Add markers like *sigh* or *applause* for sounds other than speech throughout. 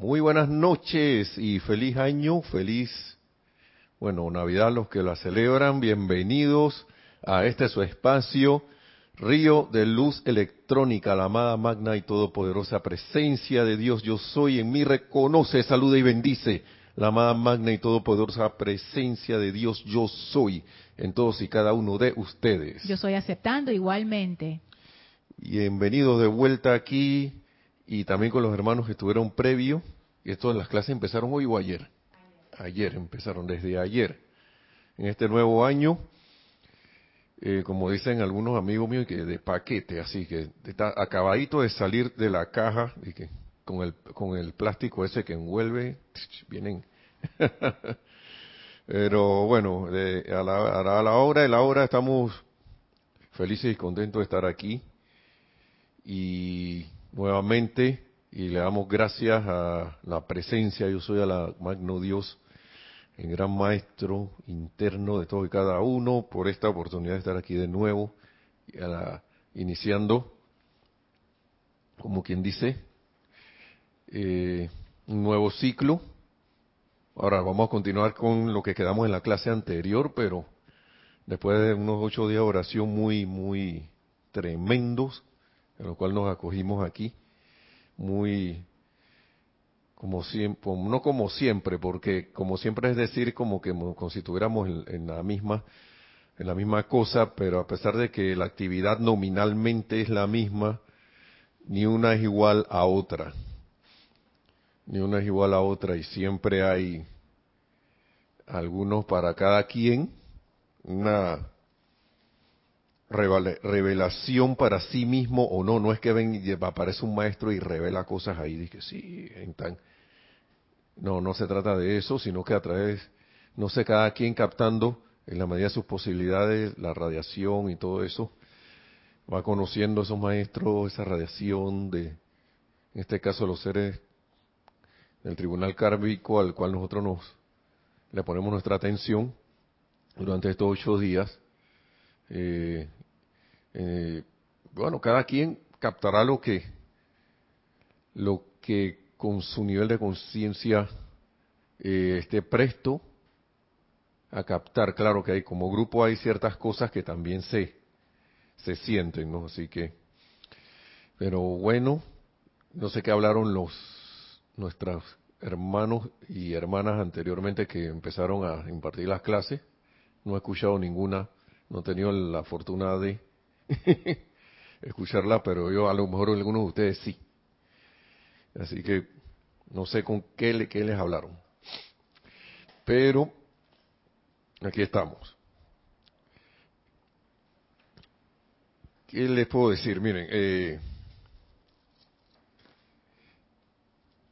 Muy buenas noches y feliz año, feliz, bueno, Navidad los que la celebran, bienvenidos a este su espacio, Río de Luz Electrónica, la amada magna y todopoderosa presencia de Dios, yo soy en mí, reconoce, saluda y bendice la amada magna y todopoderosa presencia de Dios, yo soy en todos y cada uno de ustedes. Yo soy aceptando igualmente. Bienvenidos de vuelta aquí y también con los hermanos que estuvieron previo. Y esto las clases empezaron hoy o ayer. Ayer empezaron, desde ayer. En este nuevo año, eh, como dicen algunos amigos míos, que de paquete, así que está acabadito de salir de la caja y que con el, con el plástico ese que envuelve, vienen. *laughs* Pero bueno, a, la, a la hora de la hora estamos felices y contentos de estar aquí. Y nuevamente y le damos gracias a la presencia, yo soy a la Magno Dios, el gran maestro interno de todo y cada uno, por esta oportunidad de estar aquí de nuevo, iniciando, como quien dice, eh, un nuevo ciclo. Ahora vamos a continuar con lo que quedamos en la clase anterior, pero después de unos ocho días de oración muy, muy tremendos, en lo cual nos acogimos aquí, muy como siempre, no como siempre, porque como siempre es decir como que como si estuviéramos en, la misma en la misma cosa, pero a pesar de que la actividad nominalmente es la misma, ni una es igual a otra. Ni una es igual a otra y siempre hay algunos para cada quien una revelación para sí mismo o no, no es que ven y aparece un maestro y revela cosas ahí, dice sí, en tan... no, no se trata de eso, sino que a través, no sé, cada quien captando en la medida de sus posibilidades la radiación y todo eso, va conociendo a esos maestros, esa radiación de, en este caso los seres del tribunal kármico al cual nosotros nos le ponemos nuestra atención durante estos ocho días, eh, eh, bueno, cada quien captará lo que, lo que con su nivel de conciencia eh, esté presto a captar. Claro que hay como grupo hay ciertas cosas que también se, se sienten, ¿no? Así que, pero bueno, no sé qué hablaron los nuestros hermanos y hermanas anteriormente que empezaron a impartir las clases. No he escuchado ninguna, no he tenido la fortuna de *laughs* escucharla, pero yo a lo mejor algunos de ustedes sí. Así que no sé con qué, le, qué les hablaron. Pero aquí estamos. ¿Qué les puedo decir? Miren, eh,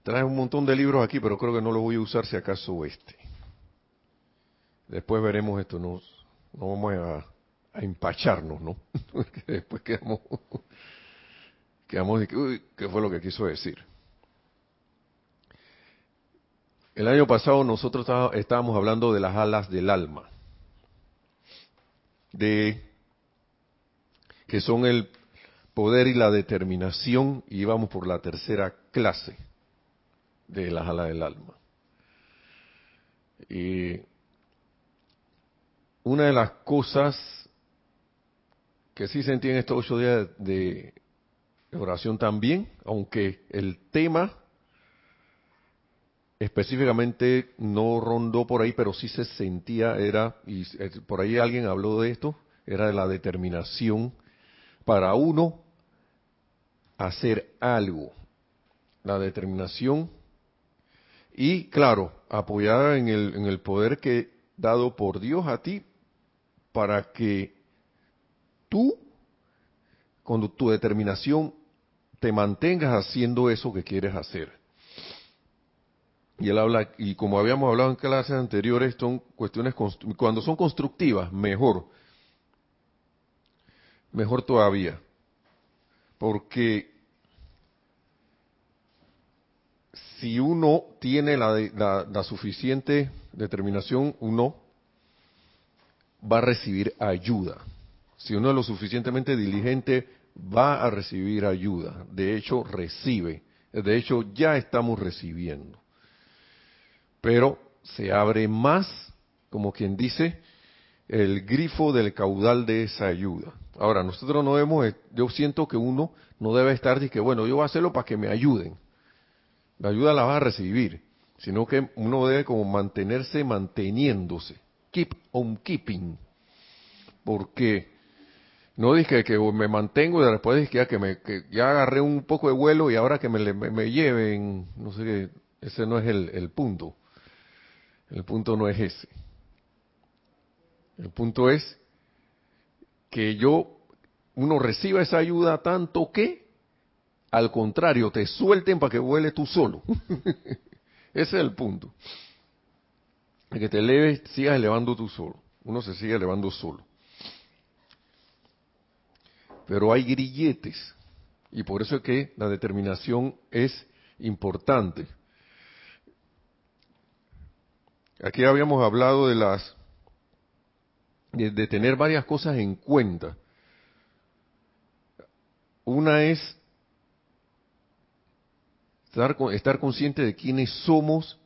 traje un montón de libros aquí, pero creo que no los voy a usar si acaso este. Después veremos esto, no vamos a a empacharnos, ¿no? *laughs* Porque después quedamos, *laughs* quedamos de que, uy, ¿qué fue lo que quiso decir? El año pasado nosotros estábamos hablando de las alas del alma, de que son el poder y la determinación, y íbamos por la tercera clase de las alas del alma. Y una de las cosas que sí sentí en estos ocho días de oración también, aunque el tema específicamente no rondó por ahí, pero sí se sentía, era, y por ahí alguien habló de esto, era de la determinación para uno hacer algo. La determinación y, claro, apoyada en el, en el poder que dado por Dios a ti para que tú, con tu determinación, te mantengas haciendo eso que quieres hacer. Y él habla, y como habíamos hablado en clases anteriores, son cuestiones, cuando son constructivas, mejor. Mejor todavía. Porque si uno tiene la, la suficiente determinación, uno va a recibir ayuda si uno es lo suficientemente diligente, va a recibir ayuda. De hecho, recibe De hecho, ya estamos recibiendo. Pero se abre más, como quien dice, el grifo del caudal de esa ayuda. Ahora, nosotros no debemos, yo siento que uno no debe estar que, bueno, yo voy a hacerlo para que me ayuden. La ayuda la vas a recibir, sino que uno debe como mantenerse manteniéndose. Keep on keeping. Porque no dije que me mantengo y después dije que, me, que ya agarré un poco de vuelo y ahora que me, me, lleven, no sé ese no es el, el punto. El punto no es ese. El punto es que yo, uno reciba esa ayuda tanto que, al contrario, te suelten para que vuele tú solo. *laughs* Ese es el punto. Que te eleves, sigas elevando tú solo. Uno se sigue elevando solo. Pero hay grilletes. Y por eso es que la determinación es importante. Aquí habíamos hablado de las de, tener varias cosas en cuenta. Una es estar, estar consciente de quiénes somos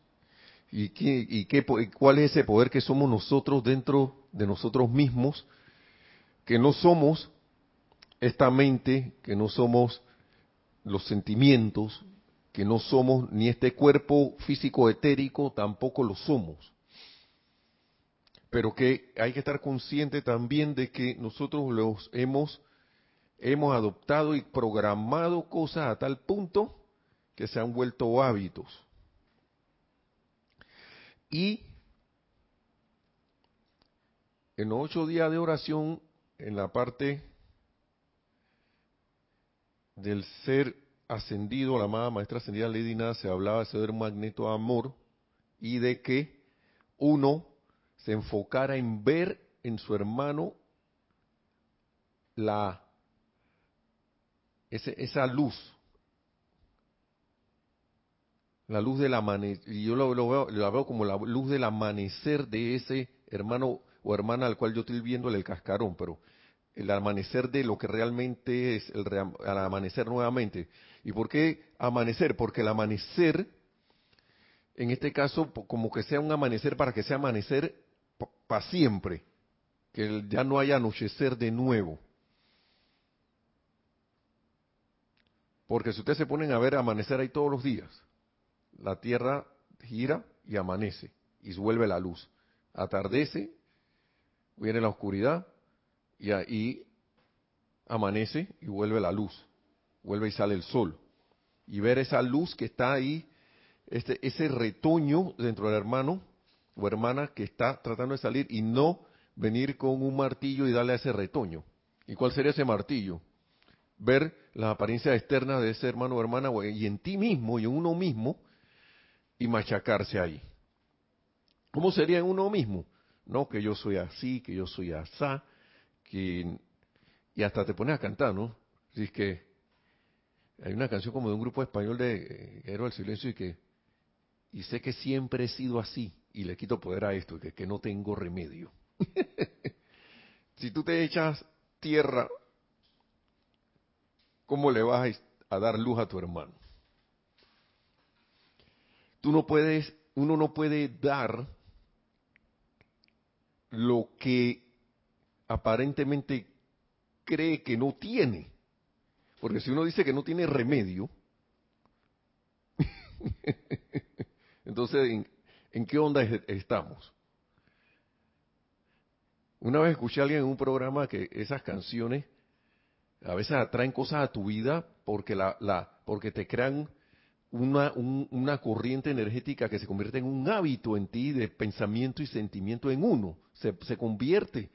y, qué, y qué, cuál es ese poder que somos nosotros dentro de nosotros mismos, que no somos esta mente, que no somos los sentimientos, que no somos ni este cuerpo físico etérico, tampoco lo somos pero que hay que estar consciente también de que nosotros los hemos hemos adoptado y programado cosas a tal punto que se han vuelto hábitos. Y en los ocho días de oración, en la parte del ser ascendido, la amada maestra ascendida Lady Nada, se hablaba de ser magneto amor y de que uno se enfocara en ver en su hermano la esa luz, la luz del amanecer, y yo lo, veo, la veo como la luz del amanecer de ese hermano o hermana al cual yo estoy viendo el cascarón, pero el amanecer de lo que realmente es el, el amanecer nuevamente. ¿Y por qué amanecer? Porque el amanecer, en este caso, como que sea un amanecer para que sea amanecer para siempre, que ya no haya anochecer de nuevo. Porque si ustedes se ponen a ver amanecer ahí todos los días, la tierra gira y amanece y vuelve la luz. Atardece, viene la oscuridad y ahí amanece y vuelve la luz. Vuelve y sale el sol. Y ver esa luz que está ahí, este, ese retoño dentro del hermano, o hermana que está tratando de salir y no venir con un martillo y darle a ese retoño. ¿Y cuál sería ese martillo? Ver la apariencia externa de ese hermano o hermana y en ti mismo y en uno mismo y machacarse ahí. ¿Cómo sería en uno mismo? No, que yo soy así, que yo soy asá, que... Y hasta te pones a cantar, ¿no? Si es que hay una canción como de un grupo español de eh, Héroe del Silencio y que... Y sé que siempre he sido así y le quito poder a esto, que, que no tengo remedio. *laughs* si tú te echas tierra, ¿cómo le vas a, dar luz a tu hermano? Tú no puedes, uno no puede dar lo que aparentemente cree que no tiene. Porque si uno dice que no tiene remedio, *laughs* entonces ¿En qué onda estamos? Una vez escuché a alguien en un programa que esas canciones a veces atraen cosas a tu vida porque la, la porque te crean una, una corriente energética que se convierte en un hábito en ti de pensamiento y sentimiento en uno. Se, se convierte.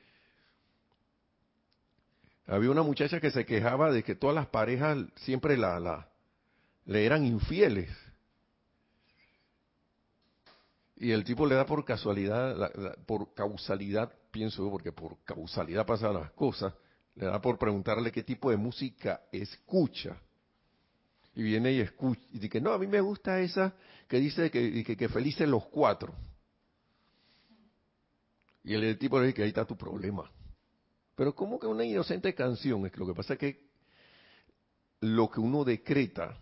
Había una muchacha que se quejaba de que todas las parejas siempre la, la, le eran infieles. Y el tipo le da por casualidad, por causalidad, pienso yo, porque por causalidad pasan las cosas, le da por preguntarle qué tipo de música escucha. Y viene y escucha, y dice, no, a mí me gusta esa que dice que, que, felices los cuatro. Y el, tipo le dice que ahí está tu problema. Pero ¿cómo que una inocente canción? Es que lo que pasa es que lo que uno decreta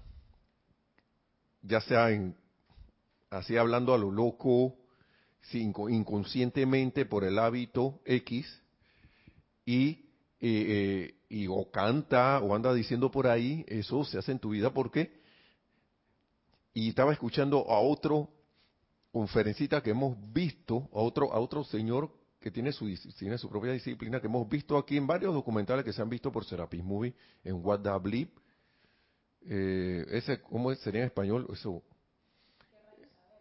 ya sea en, así hablando a lo loco, inconscientemente por el hábito X, y, eh, eh, y o canta o anda diciendo por ahí, eso se hace en tu vida porque, y estaba escuchando a otro conferencita que hemos visto, a otro, a otro señor que tiene su, tiene su propia disciplina, que hemos visto aquí en varios documentales que se han visto por Serapis Movie, en What the Bleep. Eh, ese, ¿Cómo sería en español? Eso,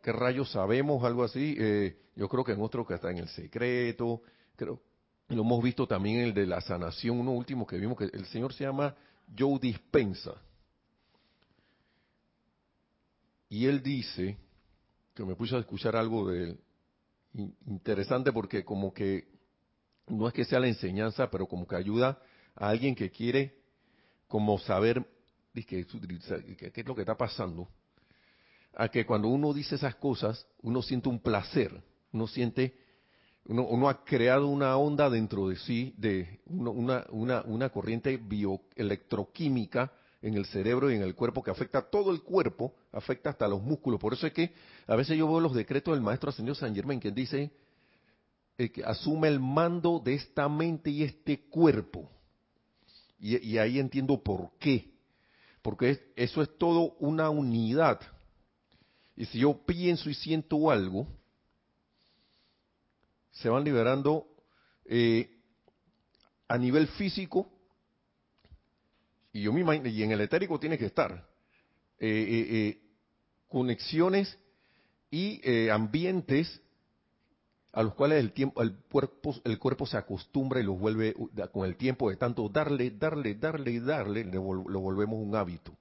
¿Qué rayos sabemos? Algo así. Eh, yo creo que en otro que está en el secreto. Creo, lo hemos visto también el de la sanación, uno último que vimos, que el Señor se llama Joe Dispensa. Y él dice, que me puse a escuchar algo de él, interesante porque como que no es que sea la enseñanza, pero como que ayuda a alguien que quiere como saber qué es lo que está pasando, a que cuando uno dice esas cosas, uno siente un placer, uno siente, uno, ha creado una onda dentro de sí, de una, una, una corriente bioelectroquímica en el cerebro y en el cuerpo que afecta a todo el cuerpo, afecta hasta los músculos. Por eso es que a veces yo veo los decretos del maestro ascendido San Germán que dice eh, que asume el mando de esta mente y este cuerpo. Y, ahí entiendo por qué. Porque eso es todo una unidad. Y si yo pienso y siento algo, se van liberando eh, a nivel físico y yo me imagino, y en el etérico tiene que estar, eh, eh, conexiones y ambientes a los cuales el tiempo, el cuerpo, el cuerpo se acostumbra y los vuelve con el tiempo de tanto darle, darle, darle y darle, lo volvemos un hábito.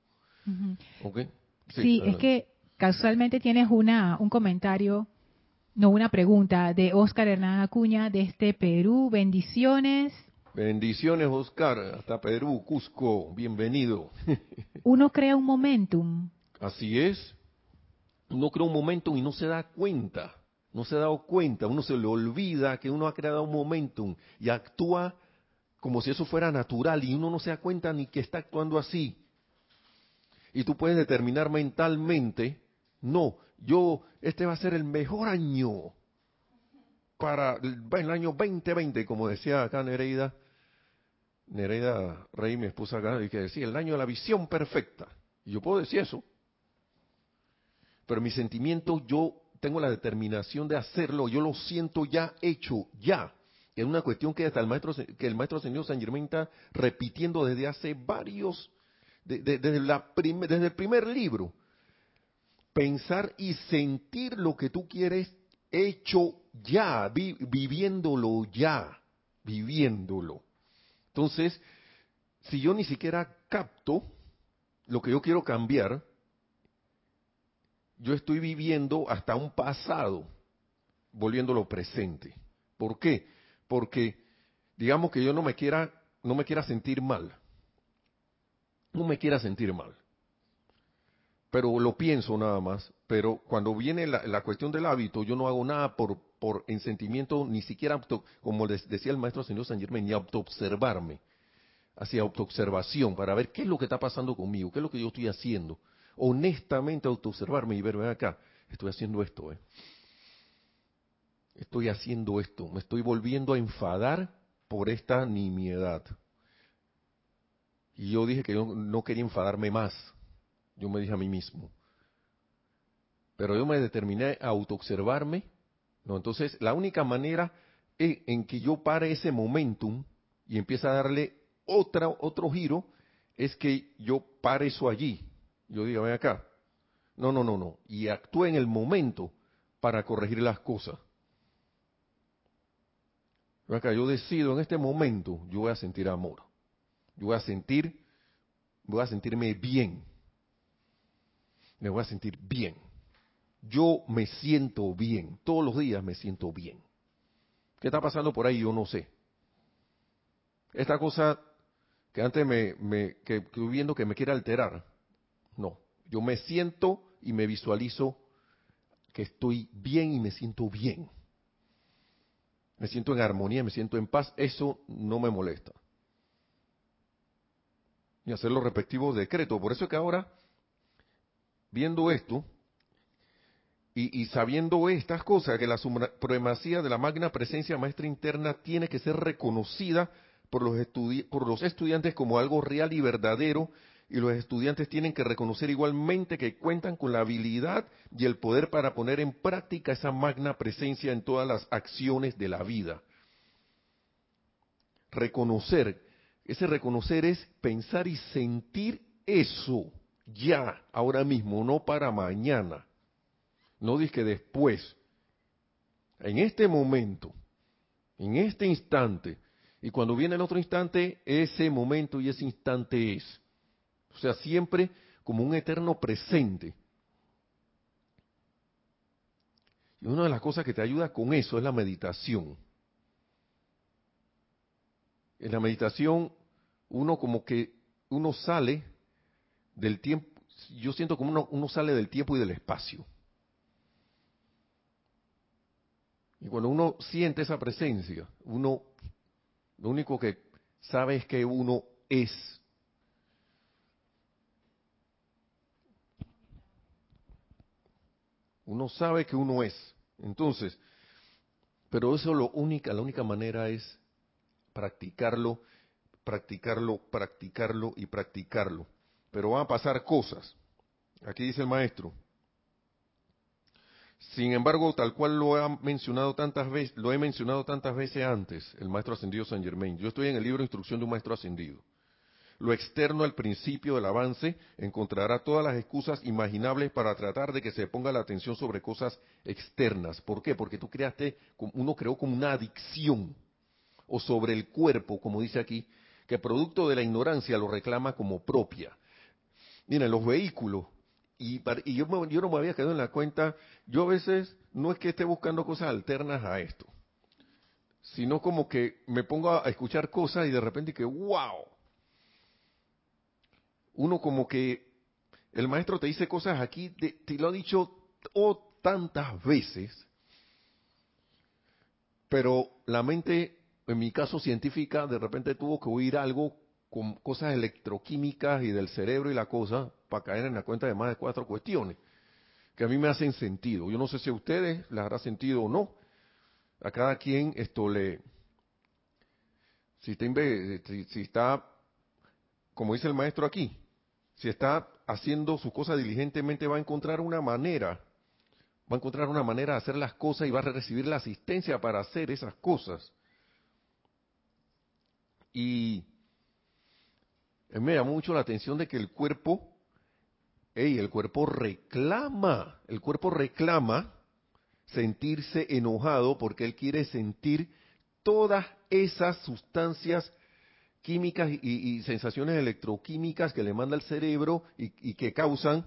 Sí, es que casualmente tienes una, un comentario, no una pregunta, de Oscar Hernán Acuña este Perú. Bendiciones. Bendiciones, Oscar, hasta Perú, Cusco, bienvenido. *laughs* Uno crea un momentum. Así es. Uno crea un momentum y no se da cuenta. No se ha dado cuenta. Uno se le olvida que uno ha creado un momentum y actúa como si eso fuera natural y uno no se da cuenta ni que está actuando así. Y tú puedes determinar mentalmente, no, yo, este va a ser el mejor año para el año 2020, como decía acá Nereida, Nereida Rey, mi esposa acá, y que decía, el año de la visión perfecta. Y yo puedo decir eso. Pero mi sentimiento, yo tengo la determinación de hacerlo, yo lo siento ya hecho, ya. Es una cuestión que hasta el maestro, que el maestro señor San Germán está repitiendo desde hace varios, desde, la desde el primer libro. Pensar y sentir lo que tú quieres hecho ya, viviéndolo ya, viviéndolo. Entonces, si yo ni siquiera capto lo que yo quiero cambiar, yo estoy viviendo hasta un pasado, volviéndolo presente. ¿Por qué? Porque digamos que yo no me quiera, no me quiera sentir mal. No me quiera sentir mal. Pero lo pienso nada más. Pero cuando viene la, cuestión del hábito, yo no hago nada por, por en sentimiento, ni siquiera, como decía el maestro señor San Germán, ni autoobservarme, hacia autoobservación, para ver qué es lo que está pasando conmigo, qué es lo que yo estoy haciendo. Honestamente autoobservarme y verme acá, estoy haciendo esto, ¿eh? Estoy haciendo esto, me estoy volviendo a enfadar por esta nimiedad. Y yo dije que yo no quería enfadarme más. Yo me dije a mí mismo. Pero yo me determiné a autoobservarme no, entonces la única manera en que yo pare ese momentum y empiece a darle otra, otro giro es que yo pare eso allí. Yo diga, ven acá. No, no, no, no. Y actúe en el momento para corregir las cosas. Ven acá, yo decido en este momento, yo voy a sentir amor. Yo voy a sentir, voy a sentirme bien. Me voy a sentir bien yo me siento bien, todos los días me siento bien. ¿Qué está pasando por ahí? Yo no sé. Esta cosa que antes me, me que, estoy viendo que me quiere alterar, no. Yo me siento y me visualizo que estoy bien y me siento bien. Me siento en armonía, me siento en paz, eso no me molesta. Y hacer los respectivos decretos. Por eso es que ahora viendo esto y, sabiendo estas cosas, que la supremacía de la magna presencia maestra interna tiene que ser reconocida por los, estudiantes como algo real y verdadero, y los estudiantes tienen que reconocer igualmente que cuentan con la habilidad y el poder para poner en práctica esa magna presencia en todas las acciones de la vida. Reconocer, ese reconocer es pensar y sentir eso ya, ahora mismo, no para mañana. No que después. En este momento, en este instante, y cuando viene el otro instante, ese momento y ese instante es. O sea, siempre como un eterno presente. Y una de las cosas que te ayuda con eso es la meditación. En la meditación, uno como que, uno sale del tiempo, yo siento como uno, uno sale del tiempo y del espacio. Y cuando uno siente esa presencia, uno lo único que sabe es que uno es. Uno sabe que uno es. Entonces, pero eso lo única, la única manera es practicarlo, practicarlo, practicarlo y practicarlo. Pero van a pasar cosas. Aquí dice el maestro. Sin embargo, tal cual lo he mencionado tantas veces, lo he mencionado tantas veces antes, el maestro ascendido San Germain. Yo estoy en el libro Instrucción de un maestro ascendido. Lo externo al principio del avance encontrará todas las excusas imaginables para tratar de que se ponga la atención sobre cosas externas. ¿Por qué? Porque tú creaste, uno creó como una adicción, o sobre el cuerpo, como dice aquí, que producto de la ignorancia lo reclama como propia. Miren, los vehículos, y, yo, no me había quedado en la cuenta, yo a veces no es que esté buscando cosas alternas a esto, sino como que me pongo a, escuchar cosas y de repente que, wow, uno como que el maestro te dice cosas aquí, te, lo ha dicho oh, tantas veces, pero la mente, en mi caso científica, de repente tuvo que oír algo con cosas electroquímicas y del cerebro y la cosa, para caer en la cuenta de más de cuatro cuestiones que a mí me hacen sentido. Yo no sé si a ustedes les hará sentido o no. A cada quien esto le... Si está, si está, como dice el maestro aquí, si está haciendo su cosa diligentemente, va a encontrar una manera, va a encontrar una manera de hacer las cosas y va a recibir la asistencia para hacer esas cosas. Y me llamó mucho la atención de que el cuerpo Ey, el cuerpo reclama, el cuerpo reclama sentirse enojado porque él quiere sentir todas esas sustancias químicas y, sensaciones electroquímicas que le manda el cerebro y, que causan.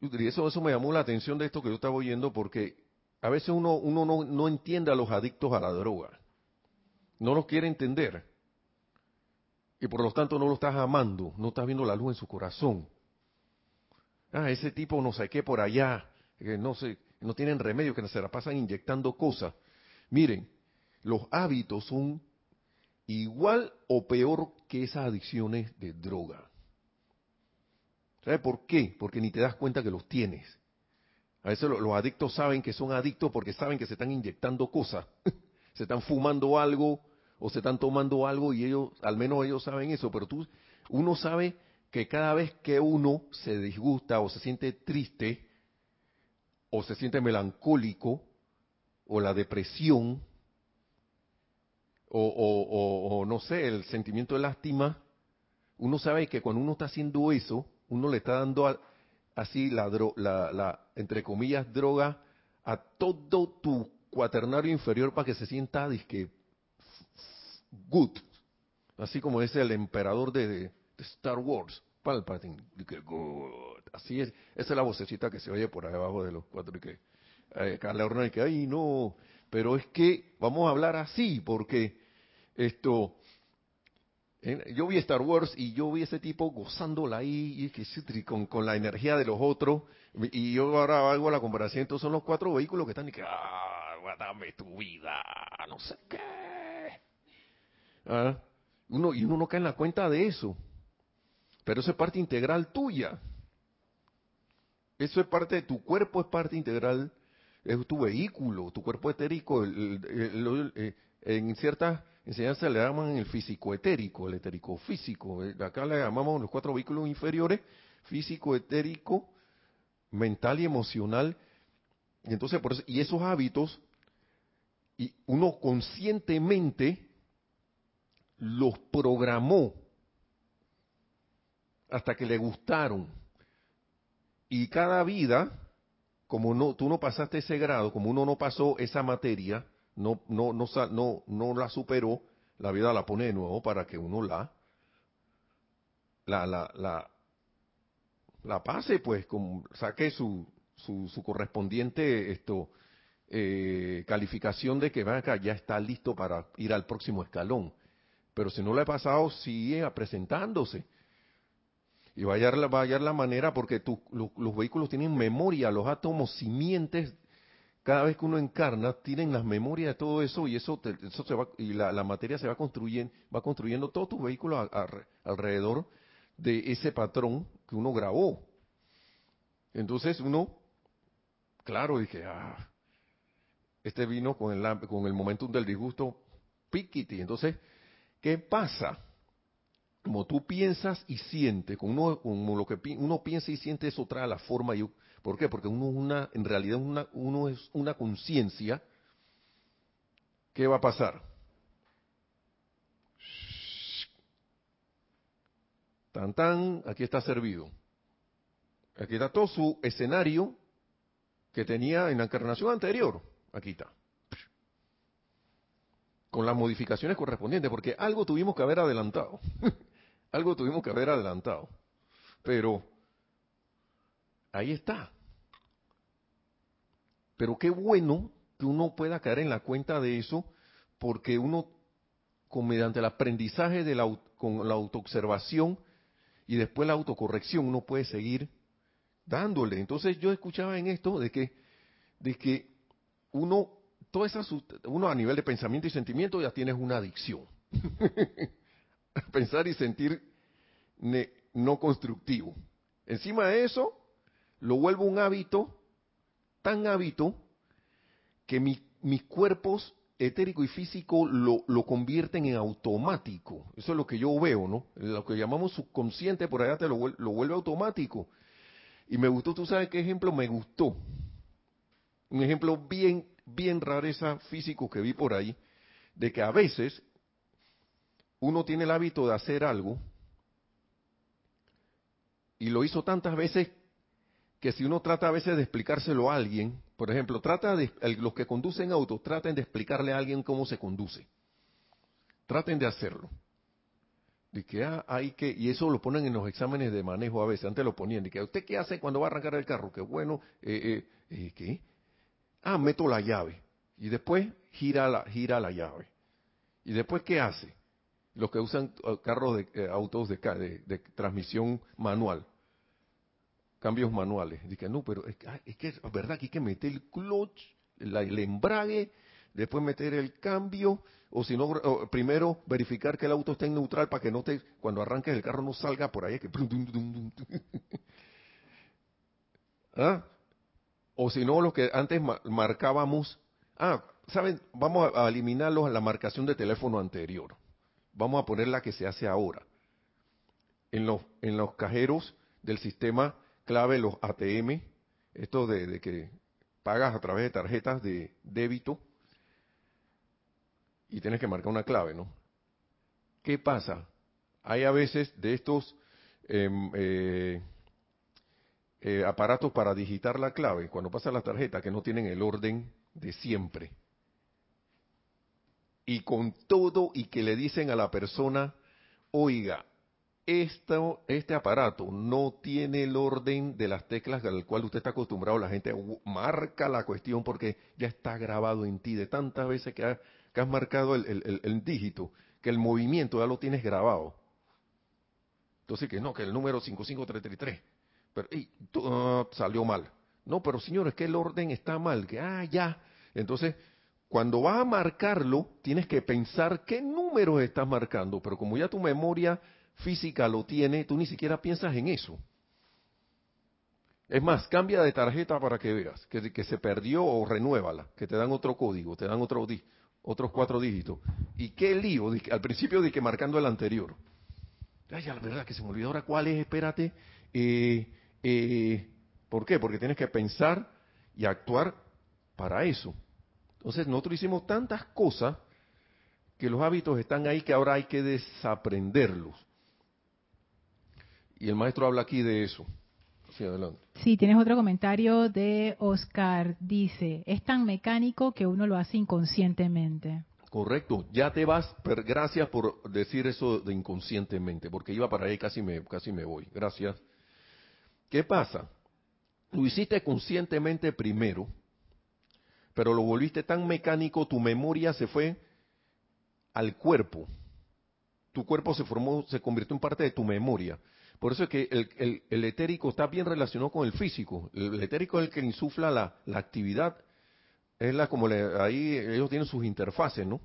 Y eso, eso me llamó la atención de esto que yo estaba oyendo porque a veces uno, uno no, no entiende a los adictos a la droga. No los quiere entender. Y por lo tanto no lo estás amando, no estás viendo la luz en su corazón ah, ese tipo no sé qué por allá, que no sé, no tienen remedio, que se la pasan inyectando cosas. Miren, los hábitos son igual o peor que esas adicciones de droga. ¿Sabe por qué? Porque ni te das cuenta que los tienes. A veces los, adictos saben que son adictos porque saben que se están inyectando cosas, *laughs* se están fumando algo o se están tomando algo y ellos, al menos ellos saben eso, pero tú, uno sabe que cada vez que uno se disgusta o se siente triste o se siente melancólico o la depresión o, no sé, el sentimiento de lástima, uno sabe que cuando uno está haciendo eso, uno le está dando así la, la, entre comillas, droga a todo tu cuaternario inferior para que se sienta disque good, así como es el emperador de Star Wars. Palpatine. Así es. Esa es la vocecita que se oye por ahí abajo de los cuatro. Y que eh, Carla que, ay, no. Pero es que vamos a hablar así, porque esto. yo vi Star Wars y yo vi ese tipo gozándola ahí y con, con la energía de los otros. Y yo ahora hago la comparación. Entonces son los cuatro vehículos que están y que, ah, dame tu vida, no sé qué. ¿Ah? Uno, y uno no cae en la cuenta de eso. Pero eso es parte integral tuya. Eso es parte de tu cuerpo, es parte integral, es tu vehículo, tu cuerpo etérico. Eh, en ciertas enseñanzas le llaman el físico etérico, el etérico físico. Eh, acá le llamamos los cuatro vehículos inferiores, físico etérico, mental y emocional. Entonces, por eso, y esos hábitos, y uno conscientemente los programó hasta que le gustaron. Y cada vida, como no, tú no pasaste ese grado, como uno no pasó esa materia, no, no, no, no, no la superó, la vida la pone de nuevo para que uno la, la, la, la, la pase, pues, como, saque su, su, su correspondiente esto, eh, calificación de que acá ya está listo para ir al próximo escalón. Pero si no lo he pasado, sigue presentándose. Y va a hallar la, la manera porque los vehículos tienen memoria, los átomos simientes, cada vez que uno encarna, tienen las memorias de todo eso y eso, eso se va, y la, materia se va construyendo, va construyendo todos tus vehículos alrededor de ese patrón que uno grabó. Entonces uno, claro, dije, ah, este vino con el, con el momentum del disgusto, piquiti. Entonces, ¿qué pasa? como tú piensas y sientes, como, lo que uno piensa y siente, eso trae la forma. Y, ¿Por qué? Porque uno, una, en realidad uno es una conciencia. ¿Qué va a pasar? Tan tan, aquí está servido. Aquí está todo su escenario que tenía en la encarnación anterior. Aquí está. Con las modificaciones correspondientes, porque algo tuvimos que haber adelantado. *laughs* Algo tuvimos que haber adelantado. Pero ahí está. Pero qué bueno que uno pueda caer en la cuenta de eso, porque uno, con, mediante el aprendizaje de la, con la autoobservación y después la autocorrección, uno puede seguir dándole. Entonces yo escuchaba en esto de que, de que uno, toda esa, uno a nivel de pensamiento y sentimiento ya tienes una adicción. *laughs* pensar y sentir no constructivo. Encima de eso, lo vuelvo un hábito, tan hábito, que mis cuerpos etérico y físico lo, lo, convierten en automático. Eso es lo que yo veo, ¿no? Lo que llamamos subconsciente, por allá te lo, lo vuelve automático. Y me gustó, tú sabes qué ejemplo me gustó. Un ejemplo bien, bien rareza físico que vi por ahí, de que a veces uno tiene el hábito de hacer algo y lo hizo tantas veces que si uno trata a veces de explicárselo a alguien, por ejemplo, trata de los que conducen autos, traten de explicarle a alguien cómo se conduce. Traten de hacerlo. De que ah, hay que, y eso lo ponen en los exámenes de manejo a veces, antes lo ponían, de que usted qué hace cuando va a arrancar el carro, que bueno, eh, eh, eh, ¿qué? Ah, meto la llave. Y después gira la, gira la llave. Y después, ¿qué hace? los que usan uh, carros de eh, autos de, transmisión manual, cambios manuales. Dije, no, pero es, que es verdad que hay que meter el clutch, el embrague, después meter el cambio, o si no, primero verificar que el auto esté en neutral para que no te, cuando arranques el carro no salga por ahí, que... *laughs* ¿Ah? O si no, lo que antes marcábamos, ah, ¿saben? Vamos a eliminarlos la marcación de teléfono anterior vamos a poner la que se hace ahora. En los, en los cajeros del sistema clave, los ATM, esto de, que pagas a través de tarjetas de débito y tienes que marcar una clave, ¿no? ¿Qué pasa? Hay a veces de estos em, eh, eh, aparatos para digitar la clave, cuando pasa la tarjeta, que no tienen el orden de siempre y con todo y que le dicen a la persona, oiga, esto, este aparato no tiene el orden de las teclas al cual usted está acostumbrado, la gente marca la cuestión porque ya está grabado en ti de tantas veces que, has marcado el, dígito, que el movimiento ya lo tienes grabado. Entonces que no, que el número 55333, pero salió mal. No, pero señores, que el orden está mal, que ah, ya. Entonces, cuando vas a marcarlo, tienes que pensar qué números estás marcando, pero como ya tu memoria física lo tiene, tú ni siquiera piensas en eso. Es más, cambia de tarjeta para que veas que, que se perdió o renuévala, que te dan otro código, te dan otro otros cuatro dígitos. Y qué lío, al principio de que marcando el anterior. Ay, la verdad que se me olvidó ahora cuál es, espérate. Eh, eh, ¿Por qué? Porque tienes que pensar y actuar para eso. Entonces nosotros hicimos tantas cosas que los hábitos están ahí que ahora hay que desaprenderlos. Y el maestro habla aquí de eso. Sí, adelante. Sí, tienes otro comentario de Oscar. Dice, es tan mecánico que uno lo hace inconscientemente. Correcto, ya te vas, pero gracias por decir eso de inconscientemente, porque iba para ahí casi me, casi me voy. Gracias. ¿Qué pasa? Lo hiciste conscientemente primero, pero lo volviste tan mecánico, tu memoria se fue al cuerpo. Tu cuerpo se formó, se convirtió en parte de tu memoria. Por eso es que el, etérico está bien relacionado con el físico. El, etérico es el que insufla la, actividad. Es la como le, ahí ellos tienen sus interfaces, ¿no?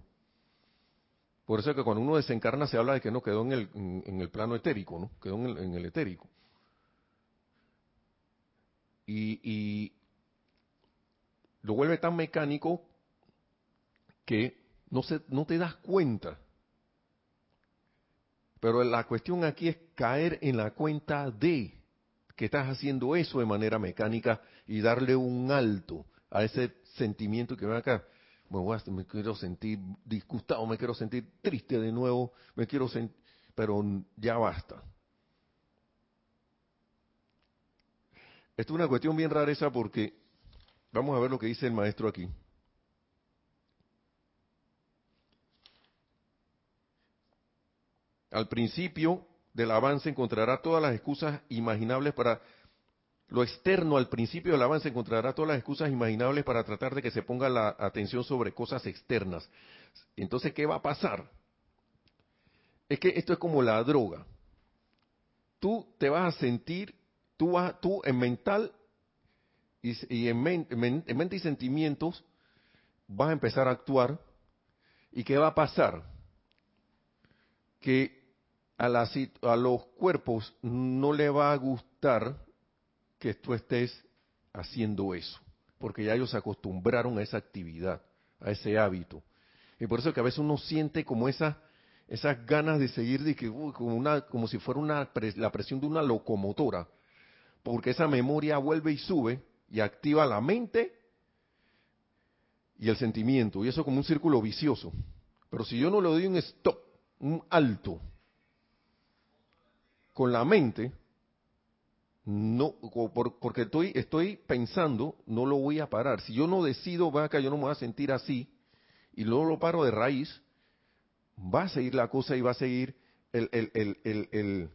Por eso es que cuando uno desencarna se habla de que no quedó en el, en, el plano etérico, ¿no? Quedó en el, en el etérico. Y, y lo vuelve tan mecánico que no, se, no te das cuenta pero la cuestión aquí es caer en la cuenta de que estás haciendo eso de manera mecánica y darle un alto a ese sentimiento que ven acá. Bueno, me quiero sentir disgustado, me quiero sentir triste de nuevo, me quiero sentir, pero ya basta. Esto es una cuestión bien rara esa porque vamos a ver lo que dice el maestro aquí. Al principio del avance encontrará todas las excusas imaginables para lo externo al principio del avance encontrará todas las excusas imaginables para tratar de que se ponga la atención sobre cosas externas. Entonces, ¿qué va a pasar? Es que esto es como la droga. Tú te vas a sentir, tú, vas, en mental y, en, en mente y sentimientos vas a empezar a actuar. ¿Y qué va a pasar? Que a, los cuerpos no le va a gustar que tú estés haciendo eso, porque ya ellos se acostumbraron a esa actividad, a ese hábito. Y por eso que a veces uno siente como esa, esas ganas de seguir, de que, como, una, como si fuera una, la presión de una locomotora, porque esa memoria vuelve y sube y activa la mente y el sentimiento, y eso como un círculo vicioso. Pero si yo no le doy un stop, un alto, con la mente, no, porque estoy, estoy pensando, no lo voy a parar. Si yo no decido, va acá, yo no me voy a sentir así, y luego lo paro de raíz, va a seguir la cosa y va a seguir el, el, el, el,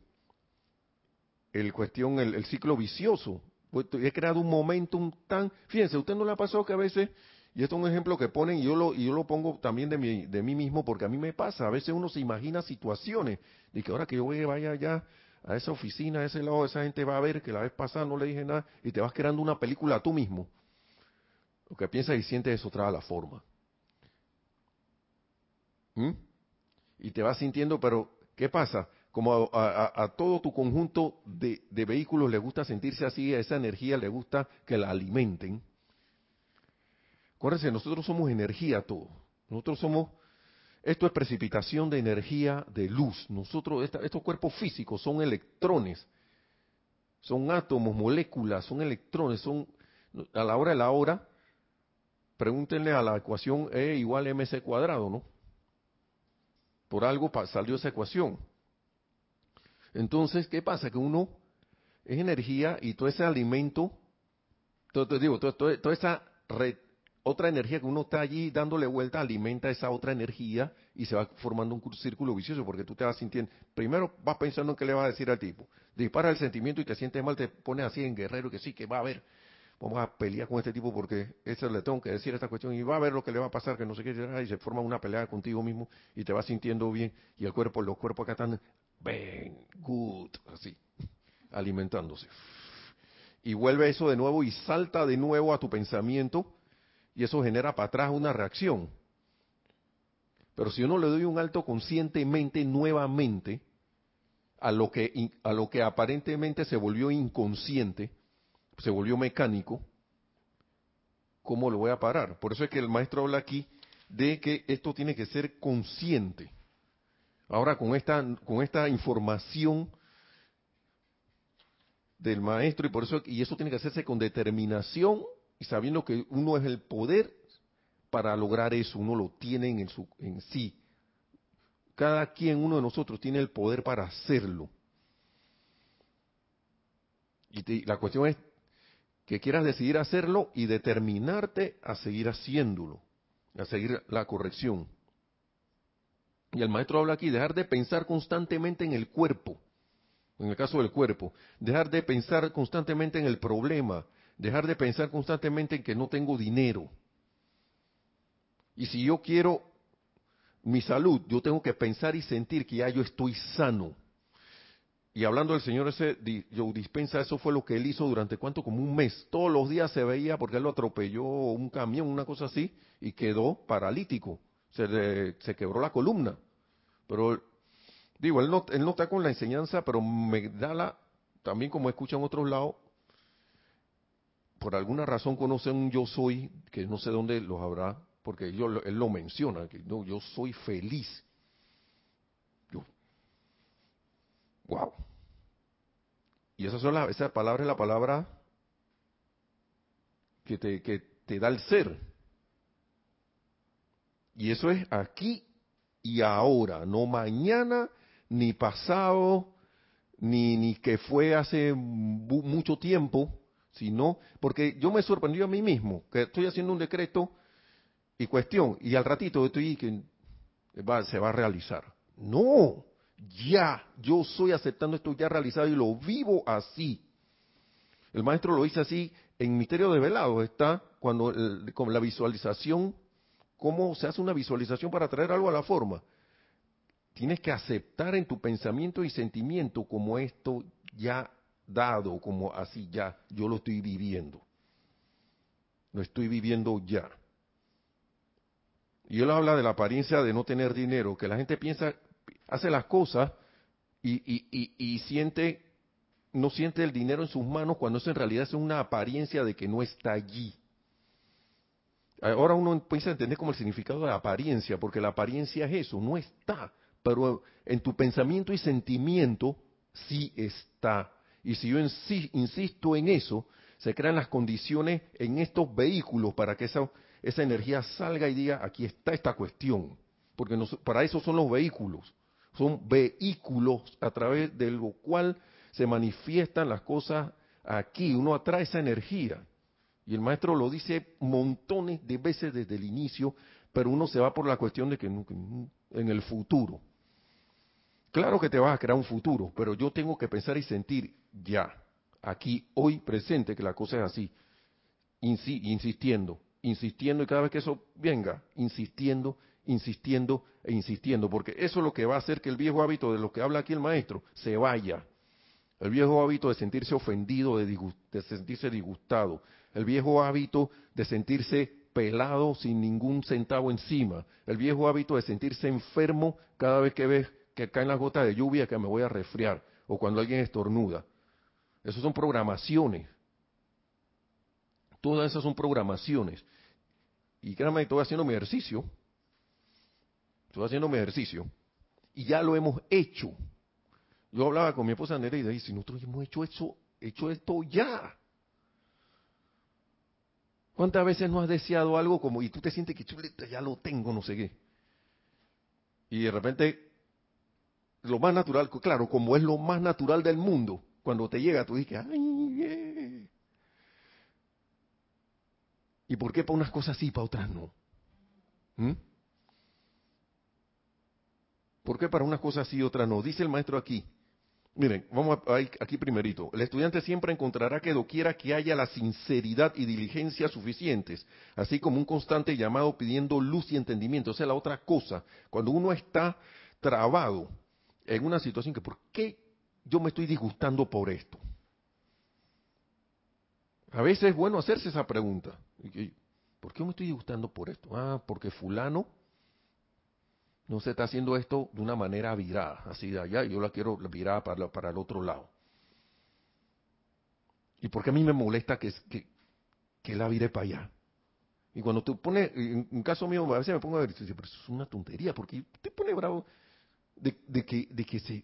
el, el cuestión, el, ciclo vicioso. Pues, he creado un momentum tan, fíjense, usted no le ha pasado que a veces, y esto es un ejemplo que ponen, y yo lo, y yo lo pongo también de, mi, de mí mismo, porque a mí me pasa, a veces uno se imagina situaciones, de que ahora que yo voy, vaya allá, a esa oficina, a ese lado, esa gente va a ver que la vez pasada no le dije nada y te vas creando una película tú mismo. Lo que piensas y sientes eso trae la forma. ¿Mm? Y te vas sintiendo, pero ¿qué pasa? Como a, todo tu conjunto de, vehículos le gusta sentirse así, a esa energía le gusta que la alimenten. Acuérdense, nosotros somos energía todos. Nosotros somos esto es precipitación de energía de luz. Nosotros, estos cuerpos físicos son electrones, son átomos, moléculas, son electrones, son a la hora de la hora. Pregúntenle a la ecuación E igual a mc cuadrado, ¿no? Por algo salió esa ecuación. Entonces, ¿qué pasa? Que uno es energía y todo ese alimento, todo, digo, toda esa otra energía que uno está allí dándole vuelta alimenta esa otra energía y se va formando un círculo vicioso porque tú te vas sintiendo, primero vas pensando en qué le vas a decir al tipo, dispara el sentimiento y te sientes mal, te pones así en guerrero que sí, que va a ver, vamos a pelear con este tipo porque eso le tengo que decir esta cuestión y va a ver lo que le va a pasar, que no sé qué, y se forma una pelea contigo mismo y te vas sintiendo bien. Y el cuerpo, los cuerpos acá están, ven, good, así, alimentándose. Y vuelve eso de nuevo y salta de nuevo a tu pensamiento y eso genera para atrás una reacción. Pero si yo no le doy un alto conscientemente nuevamente a lo que, a lo que aparentemente se volvió inconsciente, se volvió mecánico, ¿cómo lo voy a parar? Por eso es que el maestro habla aquí de que esto tiene que ser consciente. Ahora con esta, con esta información del maestro y por eso y eso tiene que hacerse con determinación y sabiendo que uno es el poder para lograr eso, uno lo tiene en, su, en sí. Cada quien, uno de nosotros, tiene el poder para hacerlo. Y la cuestión es que quieras decidir hacerlo y determinarte a seguir haciéndolo, a seguir la corrección. Y el maestro habla aquí, dejar de pensar constantemente en el cuerpo, en el caso del cuerpo, dejar de pensar constantemente en el problema, dejar de pensar constantemente en que no tengo dinero. Y si yo quiero mi salud, yo tengo que pensar y sentir que ya yo estoy sano. Y hablando del Señor ese, yo dispensa, eso fue lo que él hizo durante cuánto, como un mes. Todos los días se veía porque él lo atropelló un camión, una cosa así, y quedó paralítico. Se, se quebró la columna. Pero, digo, él no, él no está con la enseñanza, pero me da la, también como escuchan otros lados, por alguna razón conoce un yo soy, que no sé dónde los habrá, porque yo, él lo menciona, que no, yo soy feliz. Yo, wow. Y esa, son la, esa palabra es la palabra que te, que te da el ser. Y eso es aquí y ahora, no mañana, ni pasado, ni, ni que fue hace mucho tiempo, sino porque yo me sorprendí a mí mismo, que estoy haciendo un decreto y cuestión, y al ratito estoy que se va a realizar. No, ya, yo estoy aceptando esto ya realizado y lo vivo así. El maestro lo dice así en Misterio de Velado, está cuando con la visualización, cómo se hace una visualización para traer algo a la forma. Tienes que aceptar en tu pensamiento y sentimiento como esto ya dado, como así ya, yo lo estoy viviendo. Lo estoy viviendo ya. Y él habla de la apariencia de no tener dinero, que la gente piensa, hace las cosas y, y, y, siente, no siente el dinero en sus manos cuando eso en realidad es una apariencia de que no está allí. Ahora uno empieza entender como el significado de la apariencia, porque la apariencia es eso, no está, pero en tu pensamiento y sentimiento sí está. Y si yo insisto en eso, se crean las condiciones en estos vehículos para que esa, esa energía salga y diga, aquí está esta cuestión. Porque para eso son los vehículos. Son vehículos a través de lo cual se manifiestan las cosas aquí. Uno atrae esa energía. Y el maestro lo dice montones de veces desde el inicio, pero uno se va por la cuestión de que en el futuro. Claro que te vas a crear un futuro, pero yo tengo que pensar y sentir ya, aquí, hoy presente, que la cosa es así, insistiendo, insistiendo y cada vez que eso venga, insistiendo, insistiendo e insistiendo, porque eso es lo que va a hacer que el viejo hábito de lo que habla aquí el maestro se vaya. El viejo hábito de sentirse ofendido, de, de sentirse disgustado, el viejo hábito de sentirse pelado sin ningún centavo encima, el viejo hábito de sentirse enfermo cada vez que ves que caen las gotas de lluvia que me voy a resfriar, o cuando alguien estornuda. Esas son programaciones. Todas esas son programaciones. Y créanme, estoy haciendo mi ejercicio. Estoy haciendo mi ejercicio. Y ya lo hemos hecho. Yo hablaba con mi esposa Nereida y dice, nosotros hemos hecho, eso, hecho esto ya. ¿Cuántas veces no has deseado algo como, y tú te sientes que chuleta, ya lo tengo, no sé qué? Y de repente lo más natural, claro, como es lo más natural del mundo, cuando te llega tú dices, ay, ¿y por qué para unas cosas sí y para otras no? ¿Mm? ¿Por qué para unas cosas sí y otras no? Dice el maestro aquí. Miren, vamos a, aquí primerito. El estudiante siempre encontrará que doquiera que haya la sinceridad y diligencia suficientes, así como un constante llamado pidiendo luz y entendimiento. Esa es la otra cosa. Cuando uno está trabado, en una situación que, ¿por qué yo me estoy disgustando por esto? A veces es bueno hacerse esa pregunta. ¿Por qué me estoy disgustando por esto? Ah, porque fulano no se está haciendo esto de una manera virada, así de allá, yo la quiero virada para, para el otro lado. ¿Y por qué a mí me molesta que, que, que la vire para allá? Y cuando tú pones, en un caso mío, a veces me pongo a ver, pero eso es una tontería, porque te pone bravo de, que, de que se,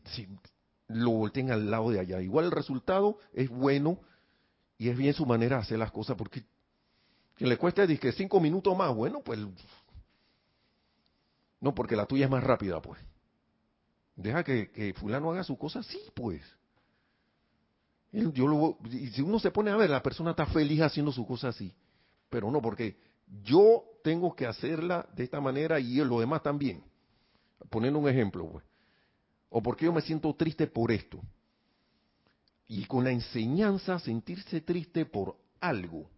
lo volteen al lado de allá. Igual el resultado es bueno y es bien su manera de hacer las cosas, porque que le cueste cinco minutos más, bueno, pues no, porque la tuya es más rápida, pues. Deja que, fulano haga su cosa sí, pues. Yo y si uno se pone a ver, la persona está feliz haciendo su cosa así. Pero no, porque yo tengo que hacerla de esta manera y los demás también. Poniendo un ejemplo, pues. O porque yo me siento triste por esto. Y con la enseñanza, sentirse triste por algo.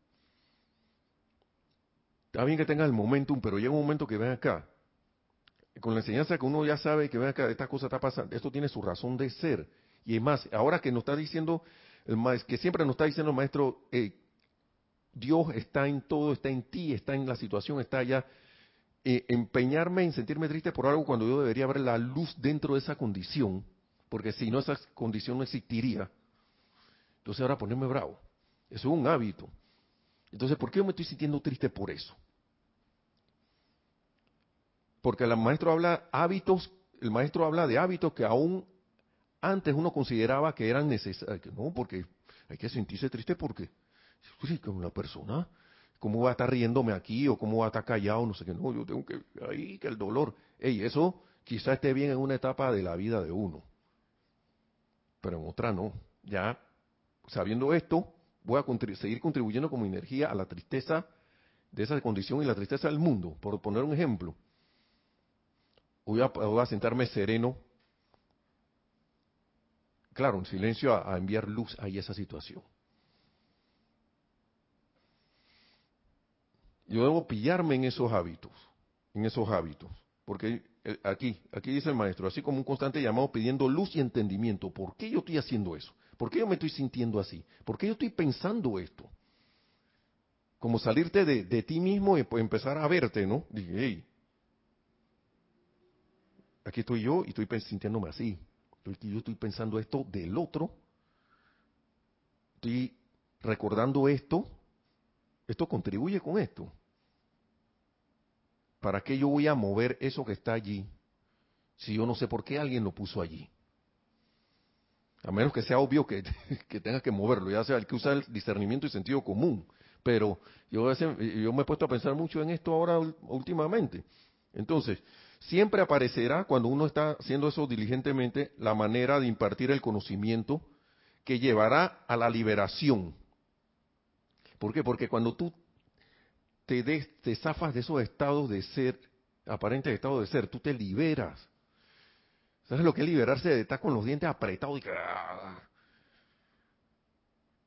Está bien que tenga el momentum, pero llega un momento que ven acá. Con la enseñanza que uno ya sabe que acá, esta cosa está pasando, esto tiene su razón de ser. Y es más, ahora que nos está diciendo, el maestro, que siempre nos está diciendo el maestro, eh, Dios está en todo, está en ti, está en la situación, está allá. Eh, empeñarme en sentirme triste por algo cuando yo debería ver la luz dentro de esa condición, porque si no esa condición no existiría. Entonces ahora ponerme bravo. Eso es un hábito. Entonces, ¿por qué yo me estoy sintiendo triste por eso? Porque el maestro habla hábitos, el maestro habla de hábitos que aún antes uno consideraba que eran necesarios. No, porque hay que sentirse triste porque como una persona, ¿cómo va a estar riéndome aquí o cómo va a estar callado? No sé qué, no, yo tengo que, ahí, que el dolor. Ey, eso quizá esté bien en una etapa de la vida de uno, pero en otra no. Ya, sabiendo esto, voy a seguir contribuyendo como energía a la tristeza de esa condición y la tristeza del mundo. Por poner un ejemplo, voy a, sentarme sereno, claro, en silencio, a, enviar luz a esa situación. Yo debo pillarme en esos hábitos, en esos hábitos. Porque eh, aquí, aquí dice el maestro, así como un constante llamado pidiendo luz y entendimiento. ¿Por qué yo estoy haciendo eso? ¿Por qué yo me estoy sintiendo así? ¿Por qué yo estoy pensando esto? Como salirte de, ti mismo y pues, empezar a verte, ¿no? Dije, hey, aquí estoy yo y estoy sintiéndome así. Yo estoy pensando esto del otro. Estoy recordando esto esto contribuye con esto. ¿Para qué yo voy a mover eso que está allí si yo no sé por qué alguien lo puso allí? A menos que sea obvio que, *laughs* que tengas que moverlo, ya sea el que usa el discernimiento y sentido común. Pero yo, yo me he puesto a pensar mucho en esto ahora últimamente. Entonces, siempre aparecerá cuando uno está haciendo eso diligentemente la manera de impartir el conocimiento que llevará a la liberación ¿Por qué? Porque cuando tú te, te zafas de esos estados de ser, aparentes estados de ser, tú te liberas. ¿Sabes lo que es liberarse de estar con los dientes apretados y ¡ah!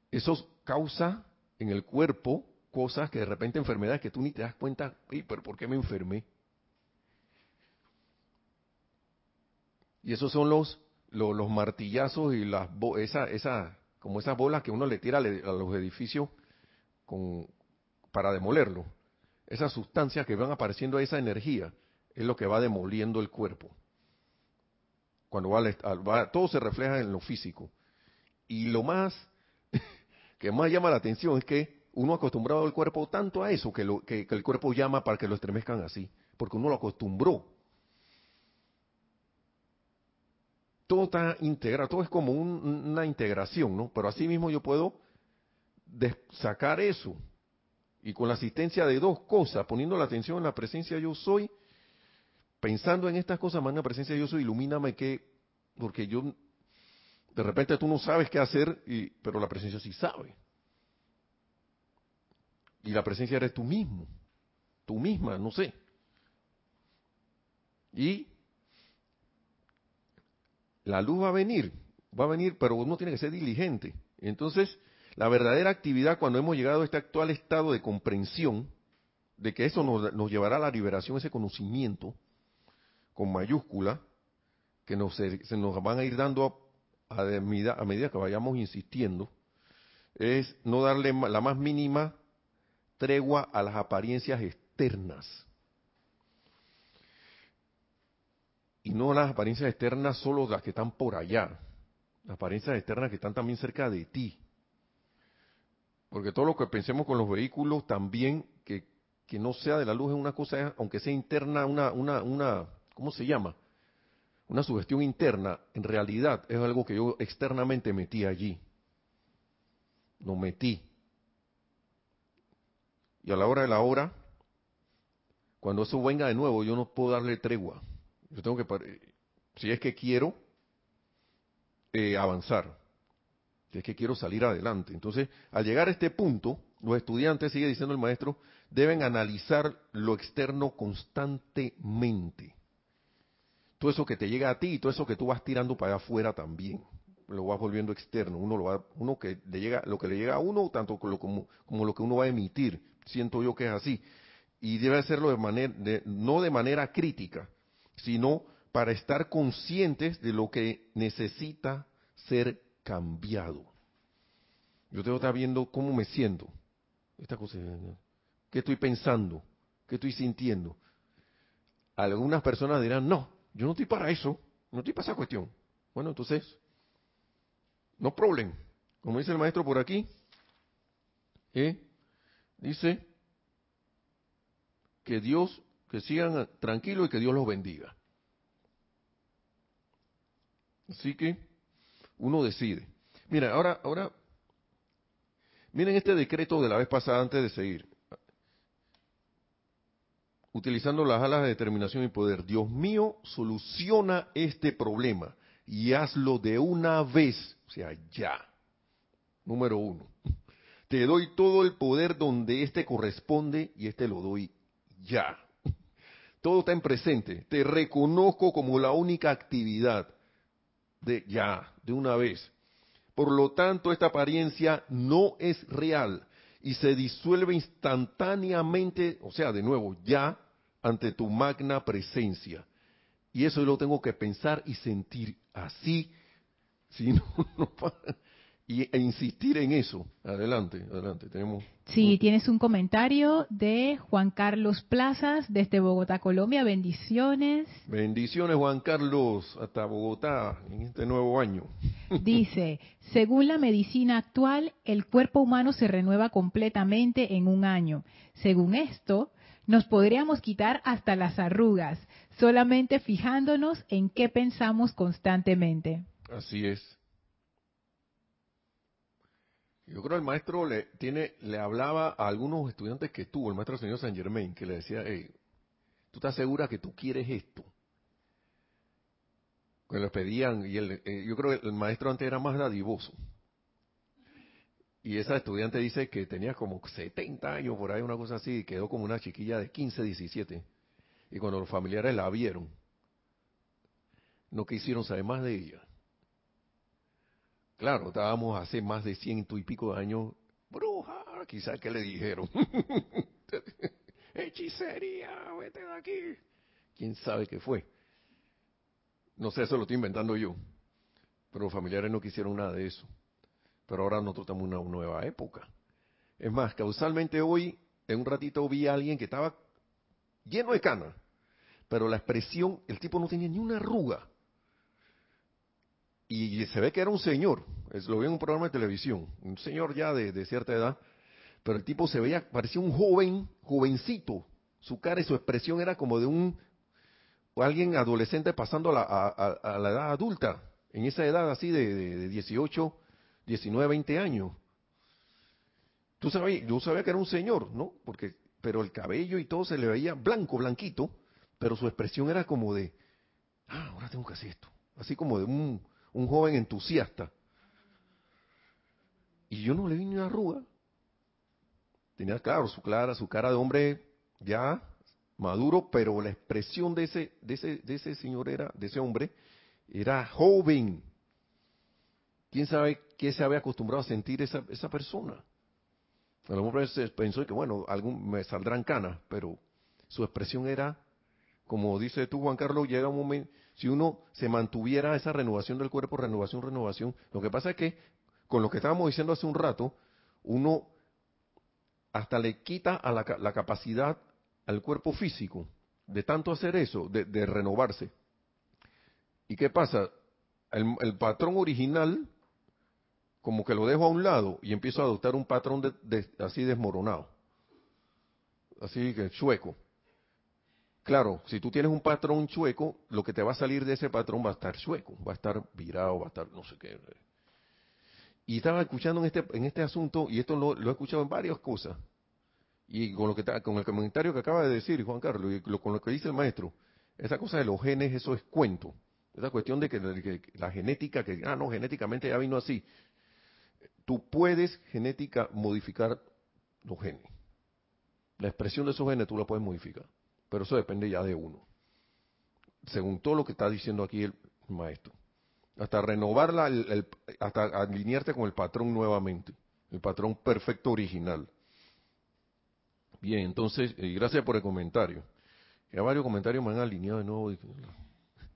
Eso causa en el cuerpo cosas que de repente enfermedades que tú ni te das cuenta, pero ¿por qué me enfermé? Y esos son los, los, martillazos y las esa, esa, como esas bolas que uno le tira a los edificios con, para demolerlo. Esas sustancias que van apareciendo, esa energía, es lo que va demoliendo el cuerpo. Cuando va, todo se refleja en lo físico. Y lo más *laughs* que más llama la atención es que uno ha acostumbrado al cuerpo tanto a eso que, lo, que, el cuerpo llama para que lo estremezcan así, porque uno lo acostumbró. Todo está integrado, todo es como una integración, ¿no? Pero así mismo yo puedo sacar eso. Y con la asistencia de dos cosas, poniendo la atención en la presencia yo soy, pensando en estas cosas, más en la presencia yo soy, ilumíname que, porque yo, de repente tú no sabes qué hacer, y, pero la presencia sí sabe. Y la presencia eres tú mismo, tú misma, no sé. Y la luz va a venir, va a venir, pero uno tiene que ser diligente. Entonces, la verdadera actividad cuando hemos llegado a este actual estado de comprensión, de que eso nos, llevará a la liberación, ese conocimiento, con mayúscula, que nos, se nos van a ir dando a, a medida que vayamos insistiendo, es no darle la más mínima tregua a las apariencias externas. Y no las apariencias externas solo las que están por allá, las apariencias externas que están también cerca de ti, Porque todo lo que pensemos con los vehículos también, que, que no sea de la luz, es una cosa, aunque sea interna, una, una, una, ¿cómo se llama? Una sugestión interna, en realidad es algo que yo externamente metí allí. Lo metí. Y a la hora de la hora, cuando eso venga de nuevo, yo no puedo darle tregua. Yo tengo que, si es que quiero eh, avanzar, si es que quiero salir adelante. Entonces, al llegar a este punto, los estudiantes, sigue diciendo el maestro, deben analizar lo externo constantemente. Todo eso que te llega a ti y todo eso que tú vas tirando para allá afuera también lo vas volviendo externo. Uno lo va, uno que le llega, lo que le llega a uno, tanto como, como lo que uno va a emitir siento yo que es así. Y debe hacerlo de manera, no de manera crítica, sino para estar conscientes de lo que necesita ser cambiado. Yo tengo que estar viendo cómo me siento. Esta cosa, ¿Qué estoy pensando? ¿Qué estoy sintiendo? Algunas personas dirán, no, yo no estoy para eso, no estoy para esa cuestión. Bueno, entonces, no problem. Como dice el maestro por aquí, ¿eh? dice que Dios, que sigan tranquilos y que Dios los bendiga. Así que uno decide. Mira, ahora, ahora, miren este decreto de la vez pasada antes de seguir. Utilizando las alas de determinación y poder. Dios mío, soluciona este problema y hazlo de una vez, o sea, ya. Número uno. Te doy todo el poder donde éste corresponde y este lo doy ya. Todo está en presente. Te reconozco como la única actividad de ya, de una vez. Por lo tanto, esta apariencia no es real y se disuelve instantáneamente, o sea, de nuevo, ya ante tu magna presencia. Y eso yo lo tengo que pensar y sentir así, *laughs* si no, no y, e insistir en eso. Adelante, adelante. Tenemos. Sí, tienes un comentario de Juan Carlos Plazas desde Bogotá, Colombia. Bendiciones. Bendiciones, Juan Carlos, hasta Bogotá en este nuevo año. *laughs* Dice, según la medicina actual, el cuerpo humano se renueva completamente en un año. Según esto, nos podríamos quitar hasta las arrugas, solamente fijándonos en qué pensamos constantemente. Así es. Yo creo que el maestro le tiene le hablaba a algunos estudiantes que tuvo, el maestro señor San Germain, que le decía, hey, ¿tú estás segura que tú quieres esto? Que les pedían, y eh, yo creo que el maestro antes era más dadivoso. Y esa estudiante dice que tenía como 70 años, por ahí una cosa así, y quedó como una chiquilla de 15, 17. Y cuando los familiares la vieron, no quisieron saber más de ella. Claro, estábamos hace más de ciento y pico de años, bruja, quizás que le dijeron. *laughs* Hechicería, vete de aquí. ¿Quién sabe qué fue? No sé, eso lo estoy inventando yo. Pero los familiares no quisieron nada de eso. Pero ahora nosotros estamos en una nueva época. Es más, causalmente hoy, en un ratito vi a alguien que estaba lleno de canas. Pero la expresión, el tipo no tenía ni una arruga y se ve que era un señor, lo vi en un programa de televisión, un señor ya de, cierta edad, pero el tipo se veía, parecía un joven, jovencito, su cara y su expresión era como de un alguien adolescente pasando a la, a, la edad adulta, en esa edad así de, de, 18, 19, 20 años. Tú sabías, yo sabía que era un señor, ¿no? Porque, pero el cabello y todo se le veía blanco, blanquito, pero su expresión era como de, ah, ahora tengo que hacer esto, así como de un, un joven entusiasta. Y yo no le vi ni una arruga. Tenía, claro, su, clara, su cara de hombre ya maduro, pero la expresión de ese, de ese, de ese señor era, de ese hombre, era joven. ¿Quién sabe qué se había acostumbrado a sentir esa, esa persona? A lo mejor pensó que, bueno, algún, me saldrán canas, pero su expresión era, como dice tú, Juan Carlos, llega un momento, si uno se mantuviera esa renovación del cuerpo, renovación, renovación, lo que pasa es que con lo que estábamos diciendo hace un rato, uno hasta le quita a la, capacidad al cuerpo físico de tanto hacer eso, de, renovarse. ¿Y qué pasa? El, patrón original como que lo dejo a un lado y empiezo a adoptar un patrón así desmoronado, así que chueco. Claro, si tú tienes un patrón chueco, lo que te va a salir de ese patrón va a estar chueco, va a estar virado, va a estar no sé qué. Y estaba escuchando en este, en este asunto, y esto lo, he escuchado en varias cosas, y con, lo que, con el comentario que acaba de decir Juan Carlos, y con lo que dice el maestro, esa cosa de los genes, eso es cuento. Esa cuestión de que, la genética, que, ah, no, genéticamente ya vino así. Tú puedes genética modificar los genes. La expresión de esos genes tú la puedes modificar. Pero eso depende ya de uno. Según todo lo que está diciendo aquí el maestro. Hasta renovarla, hasta alinearte con el patrón nuevamente. El patrón perfecto original. Bien, entonces, y gracias por el comentario. Ya varios comentarios me han alineado de nuevo. *laughs*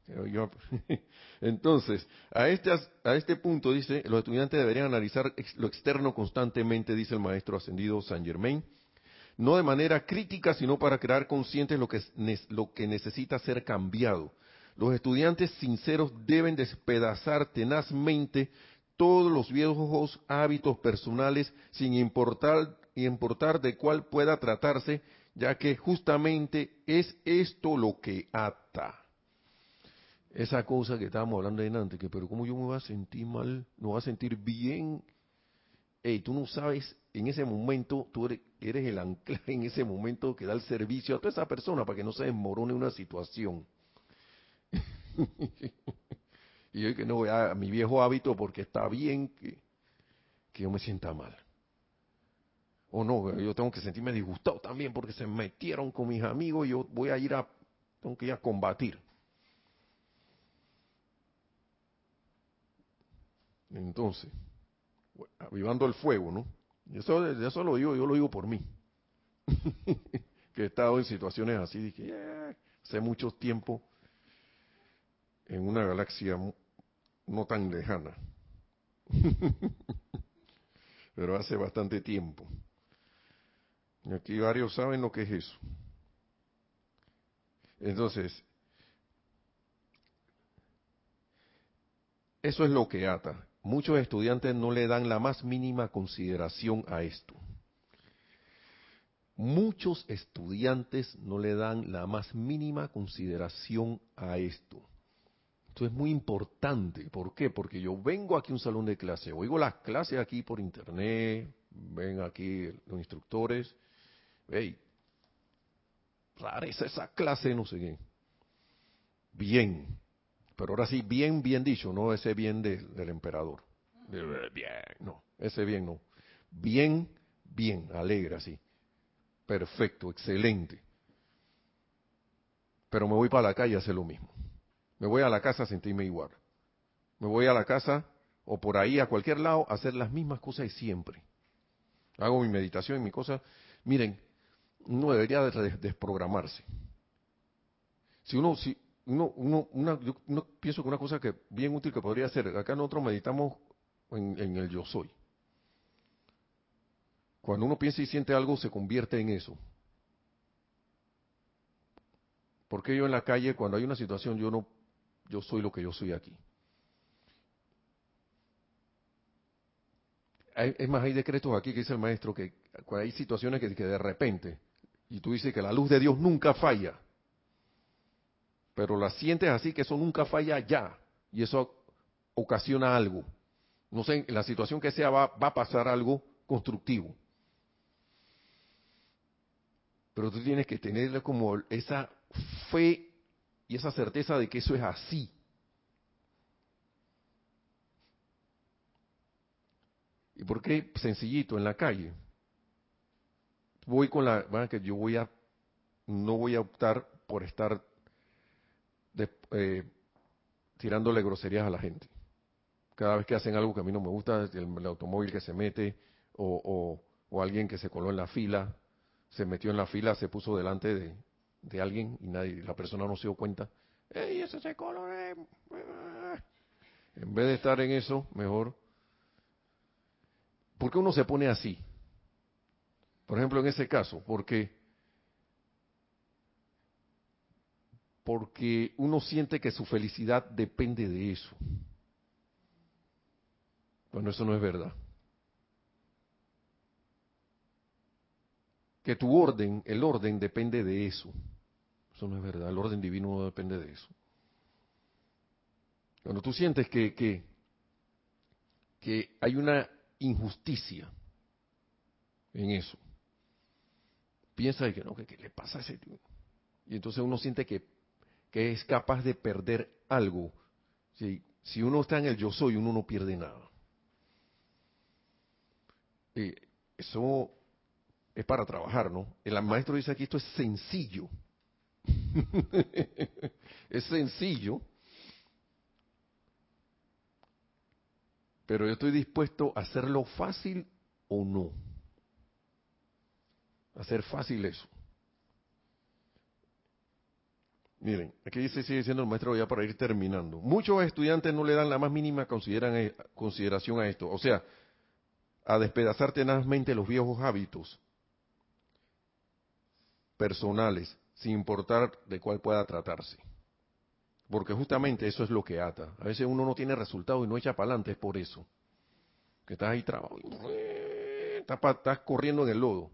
*laughs* Entonces, a este, a este punto dice, los estudiantes deberían analizar lo externo constantemente, dice el maestro ascendido Saint Germain, no de manera crítica, sino para crear conscientes lo que, lo que necesita ser cambiado. Los estudiantes sinceros deben despedazar tenazmente todos los viejos hábitos personales sin importar, importar de cuál pueda tratarse, ya que justamente es esto lo que ata. Esa cosa que estábamos hablando de antes, que pero cómo yo me voy a sentir mal, no voy a sentir bien. Ey, tú no sabes en ese momento, tú eres, el anclaje en ese momento que da el servicio a toda esa persona para que no se desmorone una situación. *laughs* y yo que no voy a, mi viejo hábito porque está bien que, que yo me sienta mal. O no, yo tengo que sentirme disgustado también porque se metieron con mis amigos y yo voy a ir a, tengo ir a combatir. Entonces, avivando el fuego, ¿no? Eso, eso lo digo, yo lo digo por mí. *laughs* que he estado en situaciones así, dije, hace mucho tiempo, en una galaxia no tan lejana. *laughs* Pero hace bastante tiempo. Y aquí varios saben lo que es eso. Entonces, eso es lo que ata. Muchos estudiantes no le dan la más mínima consideración a esto. Muchos estudiantes no le dan la más mínima consideración a esto. Esto es muy importante. ¿Por qué? Porque yo vengo aquí a un salón de clase, oigo las clases aquí por internet, ven aquí los instructores, hey, rareza esa clase, no sé qué. Bien, pero ahora sí, bien, bien dicho, no ese bien del emperador. Bien, no, ese bien no. Bien, bien, alegre así. Perfecto, excelente. Pero me voy para la calle a hacer lo mismo. Me voy a la casa a sentirme igual. Me voy a la casa o por ahí a cualquier lado a hacer las mismas cosas de siempre. Hago mi meditación y mi cosa. Miren, uno debería desprogramarse. Si uno, si, uno, uno, una, yo pienso que una cosa que bien útil que podría ser, acá nosotros meditamos en, el yo soy. Cuando uno piensa y siente algo, se convierte en eso. Porque yo en la calle, cuando hay una situación, yo no, yo soy lo que yo soy aquí. es más, hay decretos aquí que dice el maestro que hay situaciones que, que de repente, y tú dices que la luz de Dios nunca falla, pero la sientes así que eso nunca falla ya y eso ocasiona algo. No sé, en la situación que sea va, a pasar algo constructivo. Pero tú tienes que tener como esa fe y esa certeza de que eso es así. ¿Y por qué? Sencillito, en la calle. Voy con la, bueno, que yo voy a, no voy a optar por estar eh, tirándole groserías a la gente. Cada vez que hacen algo que a mí no me gusta, el, automóvil que se mete o, o, alguien que se coló en la fila, se metió en la fila, se puso delante de, alguien y nadie, la persona no se dio cuenta. ¡Ey, ese se coló! En vez de estar en eso, mejor. ¿Por qué uno se pone así? Por ejemplo, en ese caso, porque porque uno siente que su felicidad depende de eso. Bueno, eso no es verdad. Que tu orden, el orden depende de eso. Eso no es verdad. El orden divino no depende de eso. Cuando tú sientes que, que, que hay una injusticia en eso, piensa que no, que, le pasa a ese tío. Y entonces uno siente que, que es capaz de perder algo. Si, si uno está en el yo soy, uno no pierde nada. Eh, eso es para trabajar, ¿no? El maestro dice aquí esto es sencillo. *laughs* es sencillo. Pero yo estoy dispuesto a hacerlo fácil o no. Hacer fácil eso. Miren, aquí dice, sigue diciendo el maestro ya para ir terminando. Muchos estudiantes no le dan la más mínima eh, consideración a esto. O sea, a despedazar tenazmente los viejos hábitos personales, sin importar de cuál pueda tratarse. Porque justamente eso es lo que ata. A veces uno no tiene resultado y no echa para adelante, es por eso. Que estás ahí trabado. Estás, corriendo en el lodo.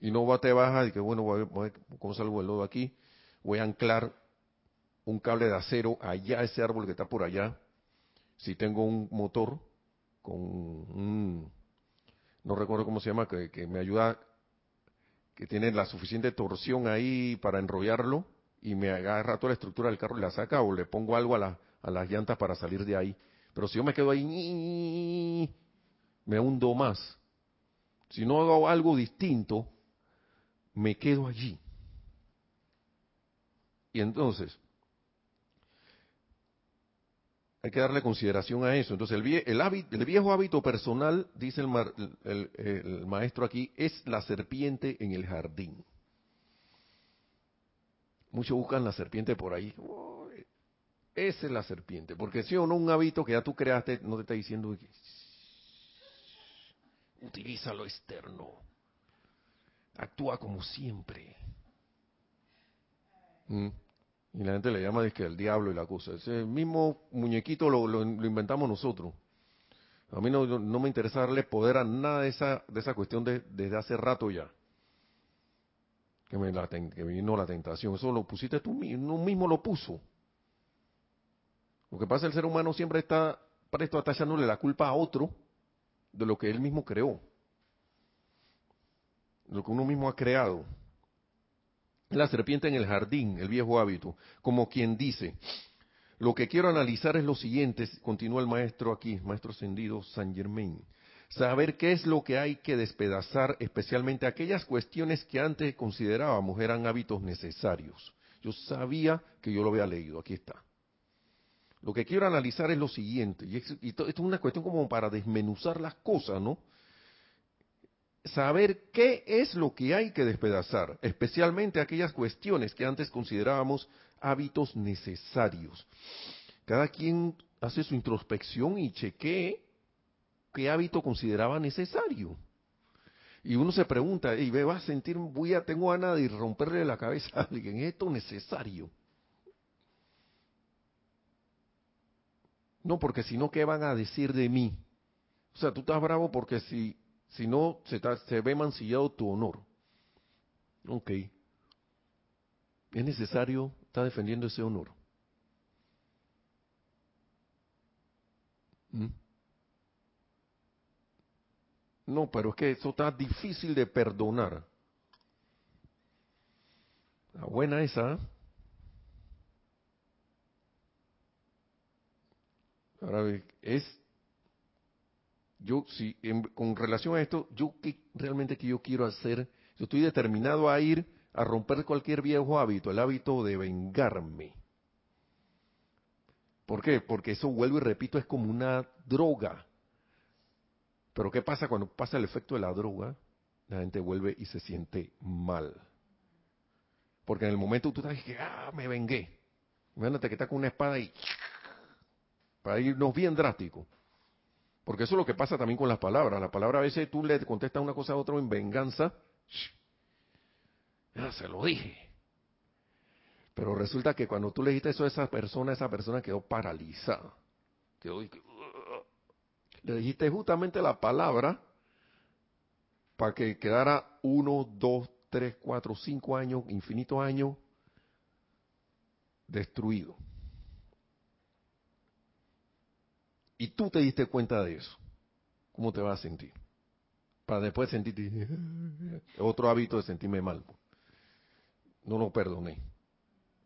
Y no te baja y que bueno, voy ver cómo salgo del lodo aquí. Voy a anclar un cable de acero allá, ese árbol que está por allá. Si tengo un motor con un, no recuerdo cómo se llama, que, que me ayuda que tiene la suficiente torsión ahí para enrollarlo y me agarra toda la estructura del carro y la saca o le pongo algo a, a las llantas para salir de ahí. Pero si yo me quedo ahí, me hundo más. Si no hago algo distinto, me quedo allí. Y entonces, hay que darle consideración a eso. Entonces, el, viejo hábito personal, dice el, maestro aquí, es la serpiente en el jardín. Muchos buscan la serpiente por ahí. esa es la serpiente. Porque si o no, un hábito que ya tú creaste, no te está diciendo utiliza lo externo. Actúa como siempre. ¿Mm? Y la gente le llama que el diablo y la cosa. Ese mismo muñequito lo, inventamos nosotros. A mí no, no, me interesa darle poder a nada de esa, de esa cuestión de, desde hace rato ya. Que me, la, que vino la tentación. Eso lo pusiste tú mismo, mismo lo puso. Lo que pasa es que el ser humano siempre está presto a la culpa a otro de lo que él mismo creó. Lo que uno mismo ha creado la serpiente en el jardín, el viejo hábito, como quien dice, lo que quiero analizar es lo siguiente, continúa el maestro aquí, maestro ascendido San Germain, saber qué es lo que hay que despedazar, especialmente aquellas cuestiones que antes considerábamos eran hábitos necesarios. Yo sabía que yo lo había leído, aquí está. Lo que quiero analizar es lo siguiente, y esto es una cuestión como para desmenuzar las cosas, ¿no? Saber qué es lo que hay que despedazar, especialmente aquellas cuestiones que antes considerábamos hábitos necesarios. Cada quien hace su introspección y chequee qué hábito consideraba necesario. Y uno se pregunta, y ve, va a sentir, voy a, tengo ganas de romperle la cabeza a alguien, ¿es esto necesario? No, porque si no, ¿qué van a decir de mí? O sea, tú estás bravo porque si si no, se, ve mancillado tu honor. Ok. Es necesario estar defendiendo ese honor. ¿Mm? No, pero es que eso está difícil de perdonar. La buena esa. ¿eh? Ahora, es yo si con relación a esto, yo qué realmente que yo quiero hacer, yo estoy determinado a ir a romper cualquier viejo hábito, el hábito de vengarme. ¿Por qué? Porque eso vuelvo y repito, es como una droga. Pero ¿qué pasa cuando pasa el efecto de la droga? La gente vuelve y se siente mal. Porque en el momento tú estás que, ah, me vengué. Imagínate que está con una espada y para irnos bien drástico. Porque eso es lo que pasa también con las palabras. La palabra a veces tú le contestas una cosa a otro en venganza. Ya se lo dije. Pero resulta que cuando tú le dijiste eso a esa persona, esa persona quedó paralizada. Quedó que, le dijiste justamente la palabra para que quedara uno, dos, tres, cuatro, cinco años, infinitos años destruido. Y tú te diste cuenta de eso. ¿Cómo te vas a sentir? Para después sentirte *laughs* otro hábito de sentirme mal. No lo perdoné.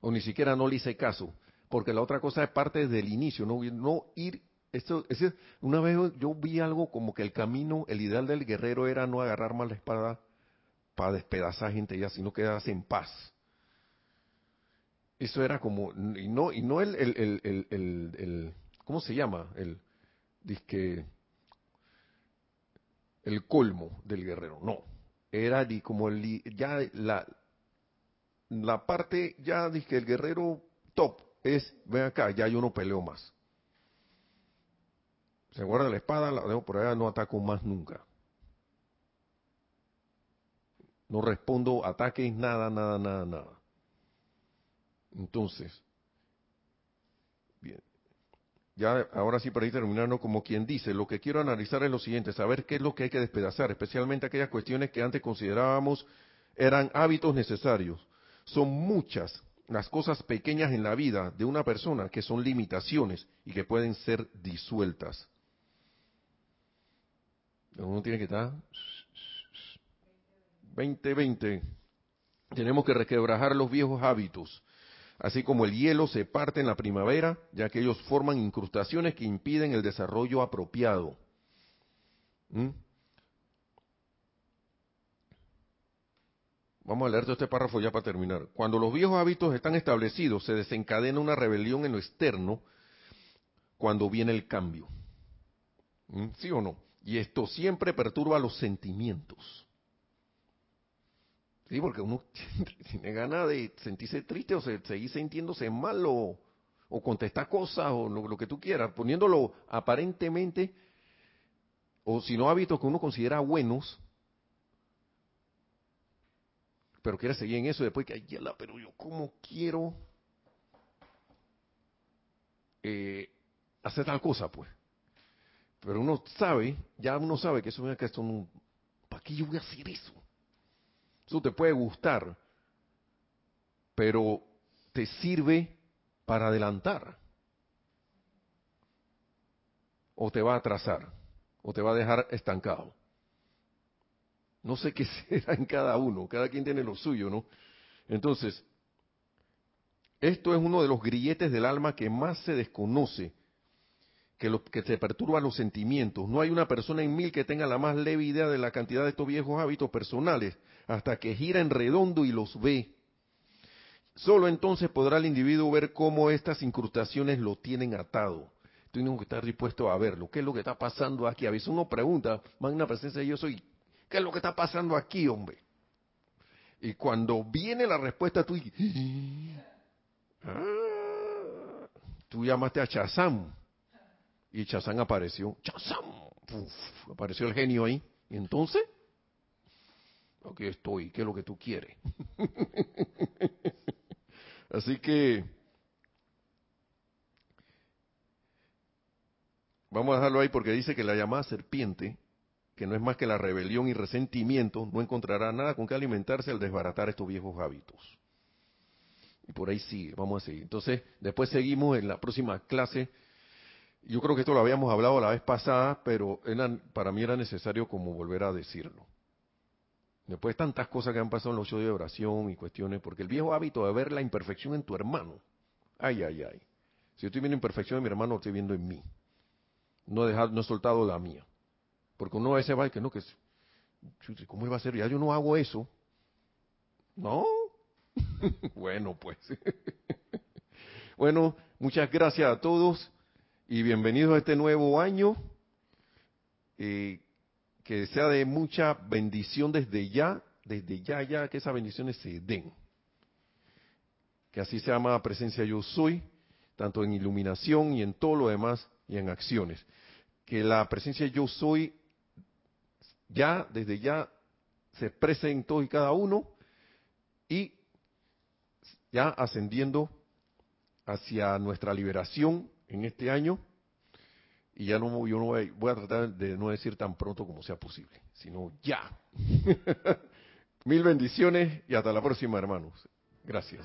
O ni siquiera no le hice caso. Porque la otra cosa es parte desde el inicio, no, ir esto, una vez yo vi algo como que el camino, el ideal del guerrero era no agarrar más la espada para despedazar gente ya, sino quedarse en paz. Eso era como, y no, y no el, ¿cómo se llama? El, disque, el colmo del guerrero, no. Era como el, ya la, la parte, ya dije, el guerrero top es, ven acá, ya yo no peleo más se guarda la espada, la dejo por allá, no ataco más nunca. No respondo ataques, nada, nada, nada, nada. Entonces. Ya ahora sí para ir terminando, como quien dice, lo que quiero analizar es lo siguiente, saber qué es lo que hay que despedazar, especialmente aquellas cuestiones que antes considerábamos eran hábitos necesarios. Son muchas las cosas pequeñas en la vida de una persona que son limitaciones y que pueden ser disueltas. Uno tiene que estar 20-20. Tenemos que requebrajar los viejos hábitos. Así como el hielo se parte en la primavera, ya que ellos forman incrustaciones que impiden el desarrollo apropiado. ¿Mm? Vamos a leer este párrafo ya para terminar. Cuando los viejos hábitos están establecidos, se desencadena una rebelión en lo externo cuando viene el cambio. ¿Mm? ¿Sí o no? Y esto siempre perturba los sentimientos. Sí, porque uno *laughs* tiene ganas de sentirse triste o seguir sintiéndose mal o, contestar cosas o lo, que tú quieras, poniéndolo aparentemente, o si no hábitos que uno considera buenos, pero quiere seguir en eso después que, ay, pero yo cómo quiero eh, hacer tal cosa, pues. Pero uno sabe, ya uno sabe que eso, que esto no, ¿para qué yo voy a hacer eso? Eso te puede gustar, pero te sirve para adelantar. O te va a atrasar, o te va a dejar estancado. No sé qué *laughs* será en cada uno, cada quien tiene lo suyo, ¿no? Entonces, esto es uno de los grilletes del alma que más se desconoce que, lo, que te perturban los sentimientos. No hay una persona en mil que tenga la más leve idea de la cantidad de estos viejos hábitos personales hasta que gira en redondo y los ve. Solo entonces podrá el individuo ver cómo estas incrustaciones lo tienen atado. Tengo que estar dispuesto a verlo. ¿Qué es lo que está pasando aquí? A veces uno pregunta, magna presencia yo soy, ¿qué es lo que está pasando aquí, hombre? Y cuando viene la respuesta, tú, ah, tú llamaste a Chazam y Chazán apareció. ¡Chazán! apareció el genio ahí. Y entonces, aquí estoy, ¿qué es lo que tú quieres? *laughs* Así que, vamos a dejarlo ahí porque dice que la llamada serpiente, que no es más que la rebelión y resentimiento, no encontrará nada con que alimentarse al desbaratar estos viejos hábitos. Y por ahí sigue, vamos a seguir. Entonces, después seguimos en la próxima clase yo creo que esto lo habíamos hablado la vez pasada, pero para mí era necesario como volver a decirlo. Después de tantas cosas que han pasado en los shows de oración y cuestiones, porque el viejo hábito de ver la imperfección en tu hermano, ay, ay, ay. Si yo estoy viendo imperfección en mi hermano, estoy viendo en mí. No he, dejado, no he soltado la mía. Porque uno a veces va y que no, que ¿cómo iba a ser? Ya yo no hago eso. No. *laughs* bueno, pues. *laughs* bueno, muchas gracias a todos y bienvenidos a este nuevo año. Eh, que sea de mucha bendición desde ya, desde ya, ya, que esas bendiciones se den. Que así se llama presencia yo soy, tanto en iluminación y en todo lo demás y en acciones. Que la presencia yo soy ya, desde ya, se exprese en todo y cada uno y ya ascendiendo hacia nuestra liberación en este año Y ya no, yo no voy, voy a tratar de no decir tan pronto como sea posible, sino ya. *laughs* Mil bendiciones y hasta la próxima, hermanos. Gracias.